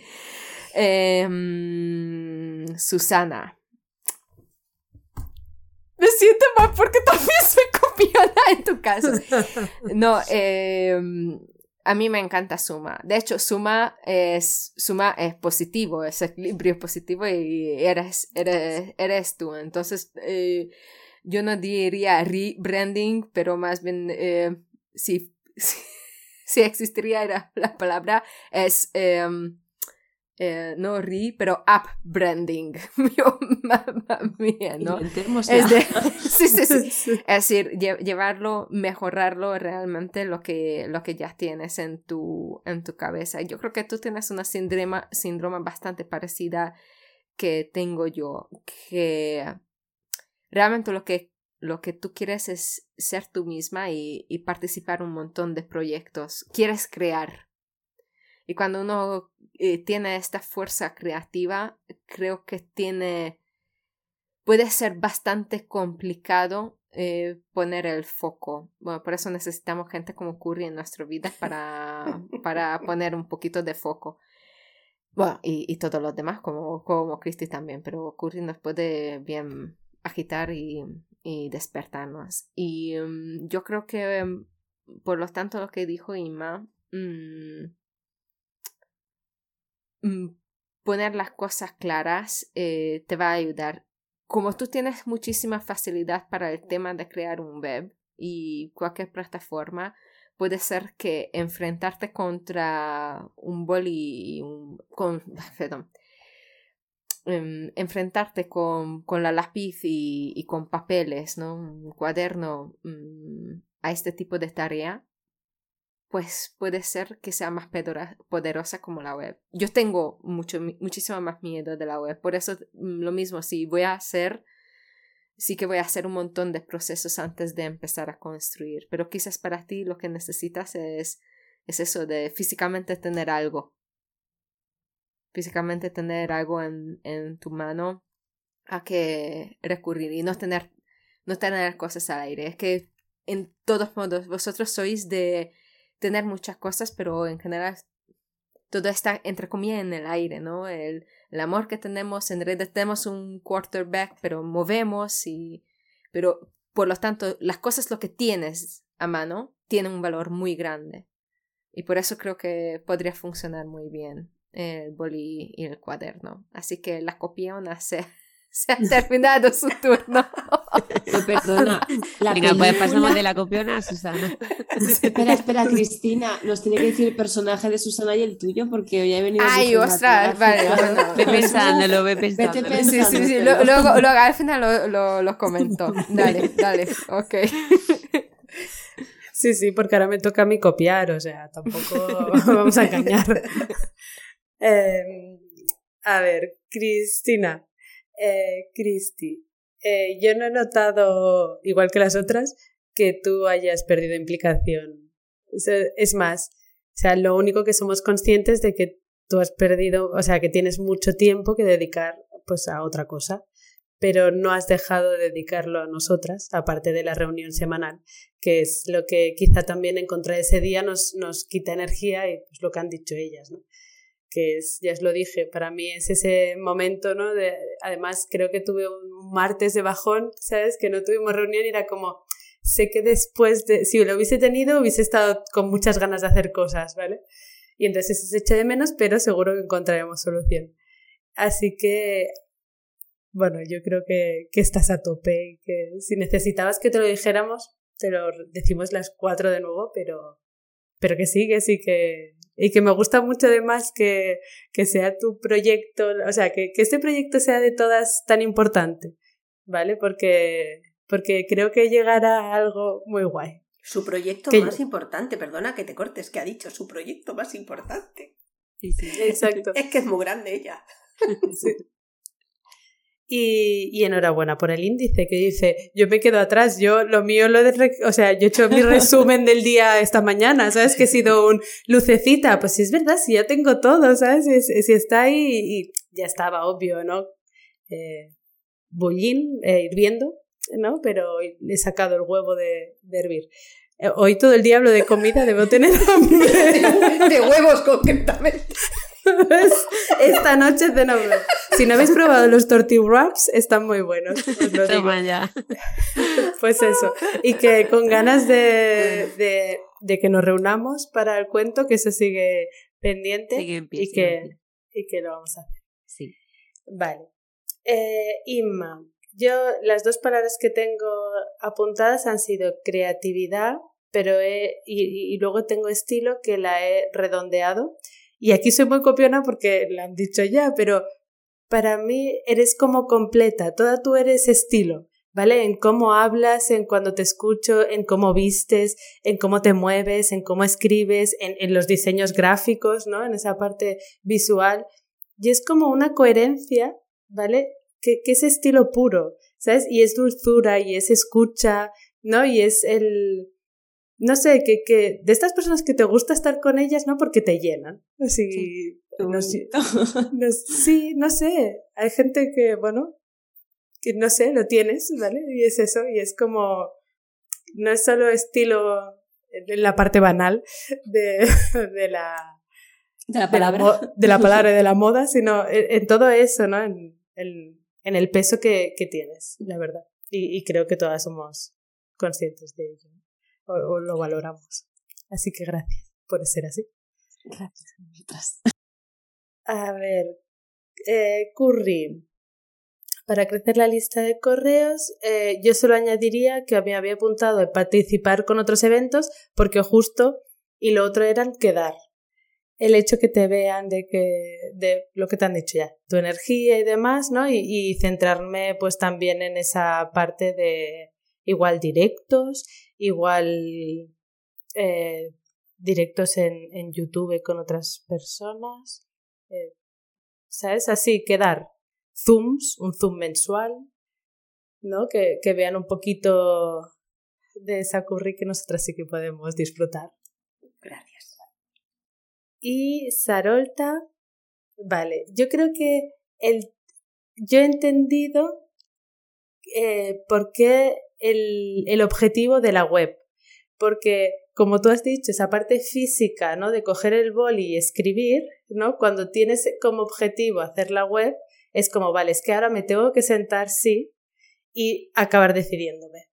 Em, Susana. Me siento mal porque también soy copiona en tu caso. [LAUGHS] No, eh, a mí me encanta Suma. De hecho, Suma es, Suma es positivo, es equilibrio positivo y eres, eres, eres tú. Entonces, eh, yo no diría rebranding, pero más bien, eh, si, [LAUGHS] si, existiría [LAUGHS] la, palabra, es em, eh, no re, pero app branding. [LAUGHS] mía, ¿no? [LAUGHS] Es, decir, llevarlo, mejorarlo realmente lo que, lo que ya tienes en tu, en tu cabeza. Yo creo que tú tienes una síndrome, síndrome bastante parecida que tengo yo, que realmente lo que, lo que tú quieres es ser tú misma y, y participar en un montón de proyectos. Quieres crear. Y cuando uno eh, tiene esta fuerza creativa, creo que tiene, puede ser bastante complicado eh, poner el foco. Bueno, por eso necesitamos gente como Curry en nuestra vida para, [LAUGHS] para poner un poquito de foco. Bueno, y, y todos los demás, como, como Christy también, pero Curry nos puede bien agitar y, y despertarnos. Y mm, yo creo que, mm, por lo tanto, lo que dijo mm, Mm, poner las cosas claras eh, te va a ayudar. Como tú tienes muchísima facilidad para el tema de crear un web y cualquier plataforma, puede ser que enfrentarte contra un boli, un, con, [LAUGHS] perdón, em, enfrentarte con, con, la lápiz y, con papeles, ¿no? Un cuaderno, mm, a este tipo de tarea, pues puede ser que sea más poderosa como la web. Yo tengo mucho, muchísimo más miedo de la web, por eso mm, lo mismo, si voy a hacer, sí que voy a hacer un montón de procesos antes de empezar a construir, pero quizás para ti lo que necesitas es, es eso de físicamente tener algo, físicamente tener algo en, en tu mano a que recurrir y no tener, no tener cosas al aire. Es que en todos modos vosotros sois de tener muchas cosas, pero en general todo está entre comillas en el aire, ¿no? El, el amor que tenemos, en realidad tenemos un quarterback, pero movemos y... Pero por lo tanto, las cosas lo que tienes a mano tienen un valor muy grande. Y por eso creo que podría funcionar muy bien el boli y el cuaderno. Así que la copiona [LAUGHS] se se ha [LAUGHS] terminado su turno. [LAUGHS] Perdona. La Venga, pues pasamos de la copiona a Susana. espera, espera, Cristina. Nos tiene que decir el personaje de Susana y el tuyo, porque hoy ha venido. Ay, ostras, vale. Bueno, ve pensándolo, ve pensando. Sí, sí, sí. Luego, al final lo, lo, lo comento. Dale, dale, ok. Sí, sí, porque ahora me toca a mí copiar, o sea, tampoco vamos a engañar. Eh, a ver, Cristina, eh, Cristi, eh, yo no he notado, igual que las otras, que tú hayas perdido implicación. Es más, o sea, lo único que somos conscientes de que tú has perdido, o sea, que tienes mucho tiempo que dedicar pues a otra cosa, pero no has dejado de dedicarlo a nosotras, aparte de la reunión semanal, que es lo que quizá también en contra de ese día nos, nos quita energía y pues lo que han dicho ellas, ¿no? Que es, ya os lo dije, para mí es ese momento, ¿no? De, además, creo que tuve un martes de bajón, ¿sabes? Que no tuvimos reunión y era como, sé que después de, si lo hubiese tenido, hubiese estado con muchas ganas de hacer cosas, ¿vale? Y entonces se echa de menos, pero seguro que encontraremos solución. Así que, bueno, yo creo que, que estás a tope y que si necesitabas que te lo dijéramos, te lo decimos las cuatro de nuevo, pero, pero que sí, que sí, que, y que me gusta mucho además que, que sea tu proyecto, o sea, que, que este proyecto sea de todas tan importante, ¿vale? Porque, porque creo que llegará a algo muy guay. Su proyecto más importante, perdona que te cortes, que ha dicho su proyecto más importante. Sí, sí, exacto. [LAUGHS] es que es muy grande ella. [LAUGHS] sí. Y, y, enhorabuena por el índice que dice, yo me quedo atrás, yo lo mío lo de, o sea, yo he hecho mi [LAUGHS] resumen del día esta mañana, ¿sabes? Que he sido un lucecita, pues si es verdad, si ya tengo todo, ¿sabes? Si, si está ahí y ya estaba obvio, ¿no? Eh, bullín, eh, hirviendo, ¿no? Pero he sacado el huevo de, de hervir. Eh, hoy todo el día hablo de comida, debo tener [LAUGHS] hambre. de huevos concretamente. Esta noche. Si no habéis probado los tortilla wraps, están muy buenos. Toma ya. [LAUGHS] Pues eso. Y que con ganas de, de, de, que nos reunamos para el cuento, que eso sigue pendiente y, que, y que lo vamos a hacer. Sí. Vale. Eh, Inma, yo las dos palabras que tengo apuntadas han sido creatividad, pero he, y, y luego tengo estilo que la he redondeado y aquí soy muy copiona porque la han dicho ya, pero para mí eres como completa, toda tú eres estilo, ¿vale? En cómo hablas, en cuando te escucho, en cómo vistes, en cómo te mueves, en cómo escribes, en, en los diseños gráficos, ¿no? En esa parte visual. Y es como una coherencia, ¿vale? Que, que es estilo puro, ¿sabes? Y es dulzura y es escucha, ¿no? Y es el, no sé, que, que de estas personas que te gusta estar con ellas, ¿no? Porque te llenan. Así, sí, [LAUGHS] no, sí, no sé. Hay gente que, bueno, que no sé, lo tienes, ¿vale? Y es eso, y es como, no es solo estilo en la parte banal de, [LAUGHS] de la... De la palabra. De la, palabra y de la [LAUGHS] moda, sino en, todo eso, ¿no? En, en, en el peso que, que, tienes, la verdad. Y, y creo que todas somos conscientes de ello o, lo valoramos. Así que gracias por ser así. Gracias a ver, eh, Curry. Para crecer la lista de correos, eh, yo solo añadiría que me había apuntado a participar con otros eventos porque justo y lo otro era quedar. El hecho que te vean de que de lo que te han dicho ya, tu energía y demás, ¿no? Y, y centrarme pues también en esa parte de igual directos igual eh, directos en, en, YouTube con otras personas, eh, ¿sabes? Así, quedar zooms, un zoom mensual, ¿no? Que, que vean un poquito de esa curry que nosotras sí que podemos disfrutar. Gracias. Y Sarolta, vale, yo creo que el, yo he entendido eh, por qué el, el objetivo de la web. Porque, como tú has dicho, esa parte física, ¿no? De coger el boli y escribir, ¿no? Cuando tienes como objetivo hacer la web, es como, vale, es que ahora me tengo que sentar, sí, y acabar decidiéndome.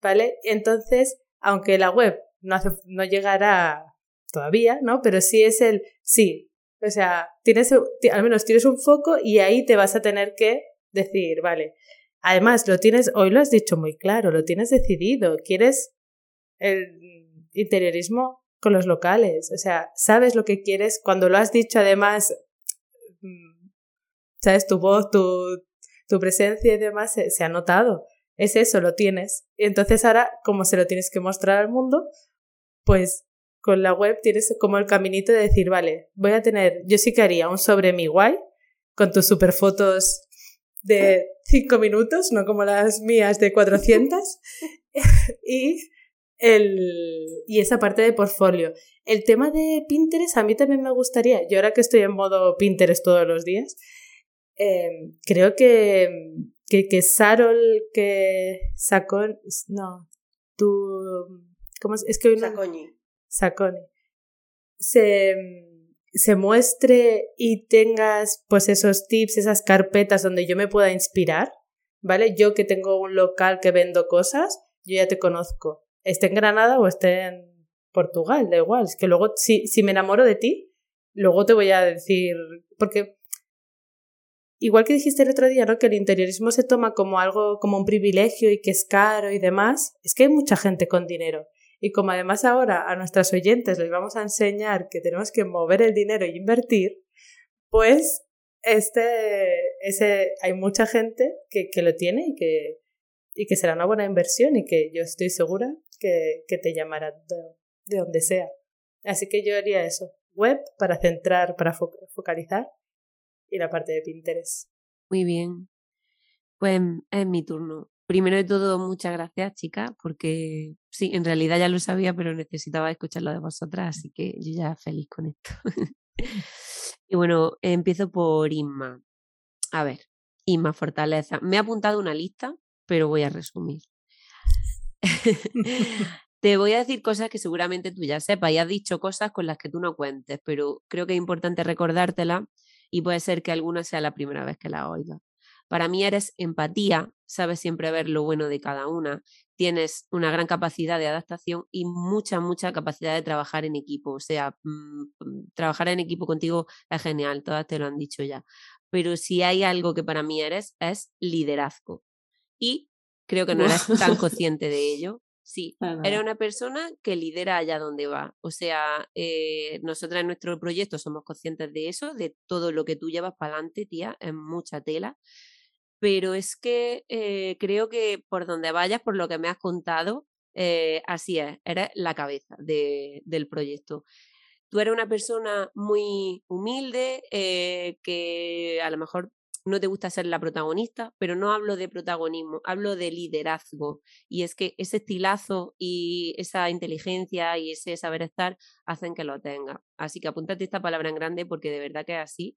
¿Vale? Entonces, aunque la web no, hace, no llegará todavía, ¿no? Pero sí es el sí. O sea, tienes, al menos tienes un foco y ahí te vas a tener que decir, vale. Además, lo tienes, hoy lo has dicho muy claro, lo tienes decidido. Quieres el interiorismo con los locales. O sea, sabes lo que quieres. Cuando lo has dicho, además, mm, sabes, tu voz, tu, tu presencia y demás se, ha notado. Es eso, lo tienes. Y entonces ahora, como se lo tienes que mostrar al mundo, pues con la web tienes como el caminito de decir, vale, voy a tener, yo sí que haría un sobre mi guay, con tus super fotos de 5 minutos, no como las mías de 400, [LAUGHS] y, el, y esa parte de portfolio. El tema de Pinterest a mí también me gustaría, yo ahora que estoy en modo Pinterest todos los días, eh, creo que, que, que Sarol que sacó, no, tú, ¿cómo es? es que hoy no, Saconi, se, se muestre y tengas pues esos tips, esas carpetas donde yo me pueda inspirar, ¿vale? Yo que tengo un local que vendo cosas, yo ya te conozco, esté en Granada o esté en Portugal, da igual, es que luego si, si me enamoro de ti, luego te voy a decir, porque igual que dijiste el otro día, ¿no? Que el interiorismo se toma como algo, como un privilegio y que es caro y demás, es que hay mucha gente con dinero y como además ahora a nuestras oyentes les vamos a enseñar que tenemos que mover el dinero y invertir, pues este, ese, hay mucha gente que, que lo tiene y que, y que será una buena inversión y que yo estoy segura que, que te llamará de, de, donde sea. Así que yo haría eso, web para centrar, para focalizar y la parte de Pinterest. Muy bien. Pues es mi turno. Primero de todo, muchas gracias, chicas, porque sí, en realidad ya lo sabía, pero necesitaba escucharlo de vosotras, así que yo ya feliz con esto. [LAUGHS] y bueno, empiezo por Inma. A ver, Inma Fortaleza. Me he apuntado una lista, pero voy a resumir. [LAUGHS] [LAUGHS] Te voy a decir cosas que seguramente tú ya sepas y has dicho cosas con las que tú no cuentes, pero creo que es importante recordártela y puede ser que alguna sea la primera vez que la oigas. Para mí eres empatía, sabes siempre ver lo bueno de cada una, tienes una gran capacidad de adaptación y mucha, mucha capacidad de trabajar en equipo. O sea, mmm, trabajar en equipo contigo es genial, todas te lo han dicho ya. Pero si hay algo que para mí eres, es liderazgo. Y creo que no eres tan [LAUGHS] consciente de ello. Sí, eres una persona que lidera allá donde va. O sea, eh, nosotras en nuestro proyecto somos conscientes de eso, de todo lo que tú llevas para adelante, tía, es mucha tela pero es que eh, creo que por donde vayas, por lo que me has contado, eh, así es, eres la cabeza de, del proyecto. Tú eres una persona muy humilde, eh, que a lo mejor no te gusta ser la protagonista, pero no hablo de protagonismo, hablo de liderazgo. Y es que ese estilazo y esa inteligencia y ese saber estar hacen que lo tenga. Así que apúntate esta palabra en grande porque de verdad que es así.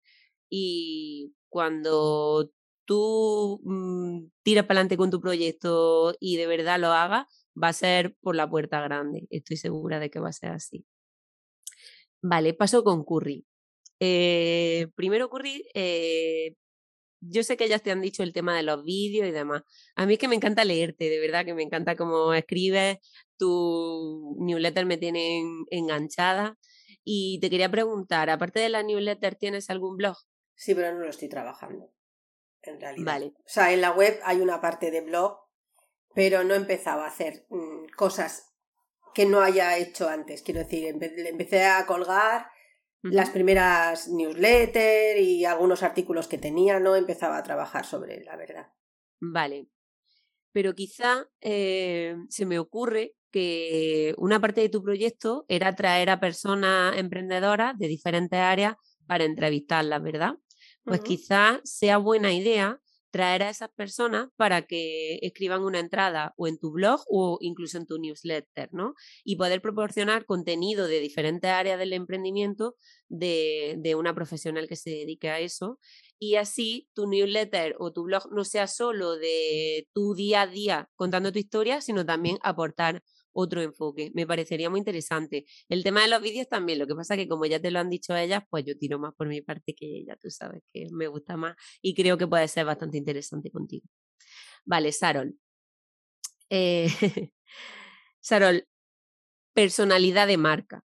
Y cuando tú mmm, tiras para adelante con tu proyecto y de verdad lo hagas, va a ser por la puerta grande. Estoy segura de que va a ser así. Vale, paso con Curry. Eh, primero, Curry, eh, yo sé que ellas te han dicho el tema de los vídeos y demás. A mí es que me encanta leerte, de verdad que me encanta cómo escribes. Tu newsletter me tiene enganchada. Y te quería preguntar, aparte de la newsletter, ¿tienes algún blog? Sí, pero no lo estoy trabajando en realidad. Vale. O sea, en la web hay una parte de blog, pero no empezaba a hacer mmm, cosas que no haya hecho antes. Quiero decir, empe empecé a colgar uh -huh. las primeras newsletters y algunos artículos que tenía, no empezaba a trabajar sobre la verdad. Vale. Pero quizá eh, se me ocurre que una parte de tu proyecto era traer a personas emprendedoras de diferentes áreas para entrevistarlas, ¿verdad? Pues quizás sea buena idea traer a esas personas para que escriban una entrada o en tu blog o incluso en tu newsletter, ¿no? Y poder proporcionar contenido de diferentes áreas del emprendimiento de, de una profesional que se dedique a eso y así tu newsletter o tu blog no sea solo de tu día a día contando tu historia, sino también aportar otro enfoque. Me parecería muy interesante. El tema de los vídeos también, lo que pasa que como ya te lo han dicho ellas, pues yo tiro más por mi parte que ella, tú sabes que me gusta más y creo que puede ser bastante interesante contigo. Vale, Sarol. Eh, [LAUGHS] Sarol, personalidad de marca.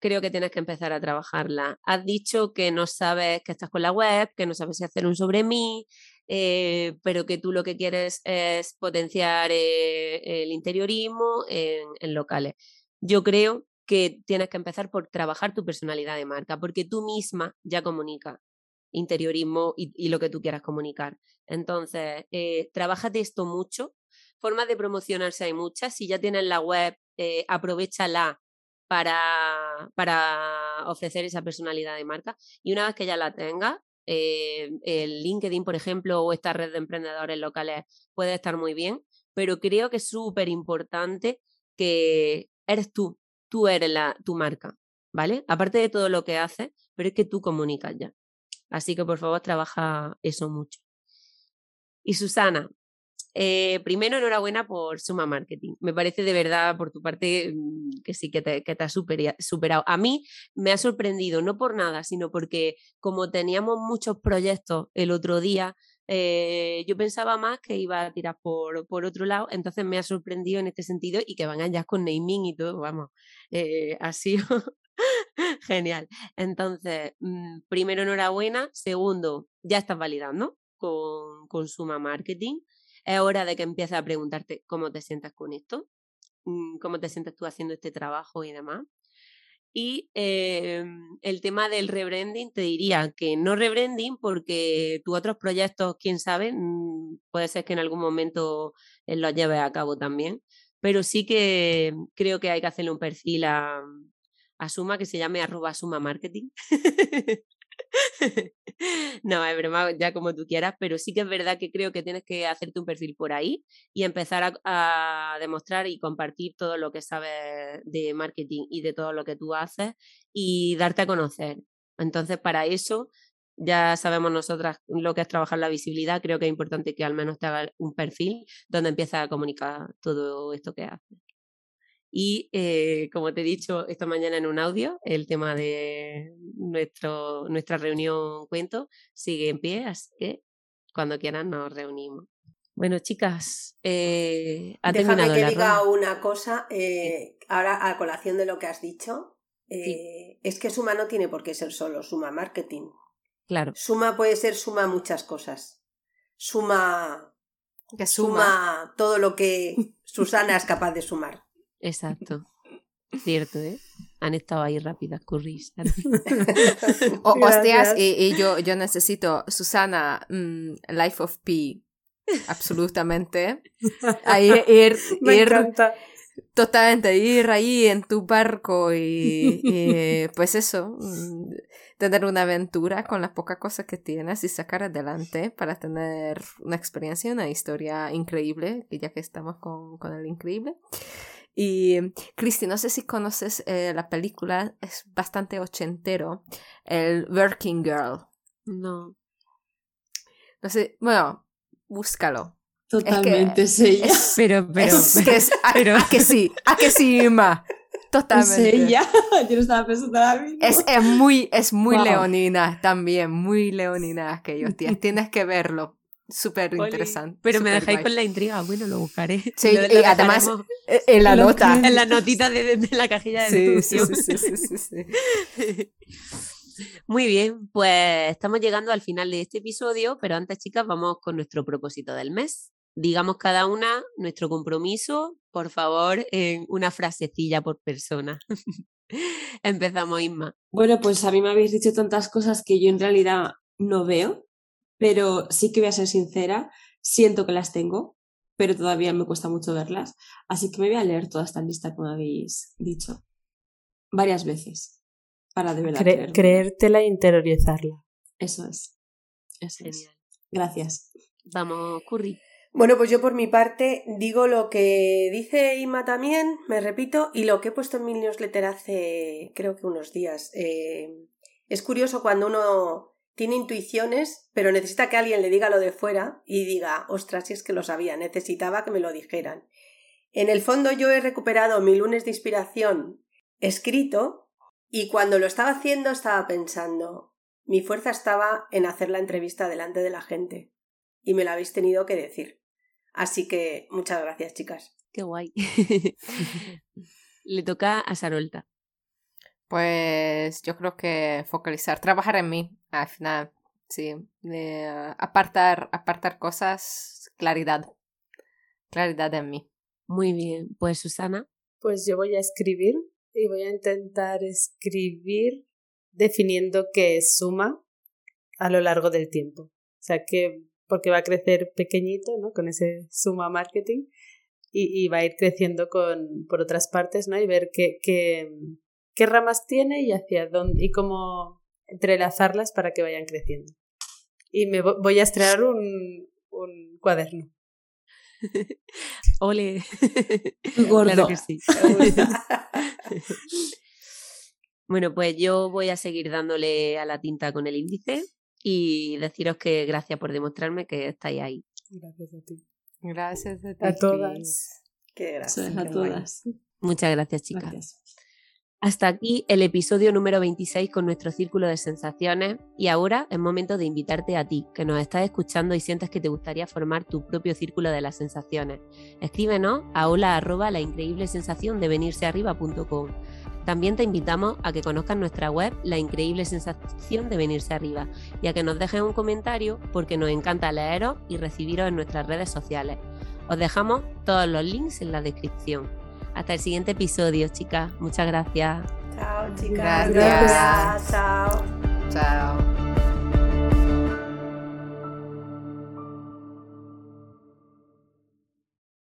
Creo que tienes que empezar a trabajarla. Has dicho que no sabes que estás con la web, que no sabes si hacer un sobre mí, eh, pero que tú lo que quieres es potenciar eh, el interiorismo en, locales. Yo creo que tienes que empezar por trabajar tu personalidad de marca, porque tú misma ya comunicas interiorismo y, lo que tú quieras comunicar. Entonces, eh, trabájate esto mucho. Formas de promocionarse hay muchas. Si ya tienes la web, eh, aprovechala para, para ofrecer esa personalidad de marca. Y una vez que ya la tengas, eh, el LinkedIn, por ejemplo, o esta red de emprendedores locales puede estar muy bien, pero creo que es súper importante que eres tú, tú eres la, tu marca, ¿vale? Aparte de todo lo que haces, pero es que tú comunicas ya. Así que por favor trabaja eso mucho. Y Susana, eh, primero, enhorabuena por Suma Marketing. Me parece de verdad por tu parte mm, que sí, que te, has superado. A mí me ha sorprendido, no por nada, sino porque como teníamos muchos proyectos el otro día, eh, yo pensaba más que iba a tirar por, por otro lado, entonces me ha sorprendido en este sentido y que van allá con naming y todo, vamos, eh, ha sido [LAUGHS] genial. Entonces, mm, primero, enhorabuena. Segundo, ya estás validando con, con Suma Marketing es hora de que empieces a preguntarte cómo te sientas con esto, mm, cómo te sientes tú haciendo este trabajo y demás. Y em, el tema del rebranding, te diría que no rebranding porque tus otros proyectos, quién sabe, mm, puede ser que en algún momento eh, los lleves a cabo también, pero sí que creo que hay que hacerle un perfil a, a Suma que se llame arroba Suma Marketing. [LAUGHS] [LAUGHS] no, es broma, ya como tú quieras, pero sí que es verdad que creo que tienes que hacerte un perfil por ahí y empezar a, demostrar y compartir todo lo que sabes de marketing y de todo lo que tú haces y darte a conocer. Entonces, para eso ya sabemos nosotras lo que es trabajar la visibilidad, creo que es importante que al menos te hagas un perfil donde empieces a comunicar todo esto que haces. Y eh, como te he dicho esta mañana en un audio, el tema de nuestro, nuestra reunión cuento sigue en pie, así que cuando quieran nos reunimos. Bueno, chicas, eh, ha Déjame que diga una cosa, eh, ahora a colación de lo que has dicho. Eh, es que Suma no tiene por qué ser solo Suma Marketing. Claro. Suma puede ser Suma muchas cosas. Suma. Que suma todo lo que Susana es capaz de sumar. Exacto. [LAUGHS] Cierto, ¿eh? Han estado ahí rápidas, curris. [LAUGHS] [LAUGHS] hostias, y, yo, yo necesito, Susana, mm, Life of Pi, absolutamente. Ahí, ir, Me ir, encanta. Totalmente, ir ahí en tu barco y, pues eso, mm, tener una aventura con las pocas cosas que tienes y sacar adelante para tener una experiencia, una historia increíble, ya que estamos con, con el increíble. Y Cristi, no sé si conoces eh, la película, es bastante ochentero, el Working Girl. No. No sé, bueno, búscalo. Totalmente es, ella. pero, pero, que es, a, que sí, a que sí, Ma. Totalmente. Es [LAUGHS] ella. Yo no estaba pensando Es, es muy, es muy leonina también, muy leonina aquellos días. Tienes que verlo. Súper interesante. Pero me dejáis con la intriga. Bueno, lo buscaré. Sí, [LAUGHS] y además eh, en la nota. En la notita de, la cajilla de sí, sí, sí, sí, [LAUGHS] Muy bien, pues estamos llegando al final de este episodio, pero antes, chicas, vamos con nuestro propósito del mes. Digamos cada una nuestro compromiso, por favor, en una frasecilla por persona. [LAUGHS] Empezamos, Isma. Bueno, pues a mí me habéis dicho tantas cosas que yo en realidad no veo, pero sí que voy a ser sincera, siento que las tengo, pero todavía me cuesta mucho verlas. Así que me voy a leer toda esta lista me habéis dicho varias veces para de verdad creértela e interiorizarla. Eso es. Genial. Gracias. Vamos, Curry. Bueno, pues yo por mi parte digo lo que dice Ima también, me repito, y lo que he puesto en mi newsletter hace creo que unos días. Eh, es curioso cuando uno tiene intuiciones, pero necesita que alguien le diga lo de fuera y diga, ostras, si es que lo sabía, necesitaba que me lo dijeran. En el fondo yo he recuperado mi lunes de inspiración escrito y cuando lo estaba haciendo estaba pensando, mi fuerza estaba en hacer la entrevista delante de la gente y me lo habéis tenido que decir. Así que muchas gracias, chicas. Qué guay. [LAUGHS] Le toca a Sarolta. Pues yo creo que focalizar, trabajar en mí, al final, sí. apartar, apartar cosas, claridad. Claridad en mí. Muy bien. Pues Susana. Pues yo voy a escribir y voy a intentar escribir definiendo qué es suma a lo largo del tiempo. O sea, que porque va a crecer pequeñito, ¿no? Con ese suma marketing y, va a ir creciendo con, por otras partes, ¿no? Y ver qué, qué, qué ramas tiene y hacia dónde y cómo entrelazarlas para que vayan creciendo. Y me voy a estrenar un, un cuaderno. [LAUGHS] Ole. Gordo. [LAUGHS] bueno, pues yo voy a seguir dándole a la tinta con el índice y deciros que gracias por demostrarme que estáis ahí. Gracias a ti. Gracias a ti. A todas. Qué gracias. A todas. Muchas gracias, chicas. Hasta aquí el episodio número 26 con nuestro círculo de sensaciones y ahora es momento de invitarte a ti, que nos estás escuchando y sientes que te gustaría formar tu propio círculo de las sensaciones. Escríbenos a hola arroba la increíble sensación de venirse arriba.com también te invitamos a que conozcas nuestra web, La Increíble Sensación de Venirse Arriba, y a que nos dejes un comentario porque nos encanta leeros y recibiros en nuestras redes sociales. Os dejamos todos los links en la descripción. Hasta el siguiente episodio, chicas. Muchas gracias. Chao, chicas. Gracias. Chao. Chao.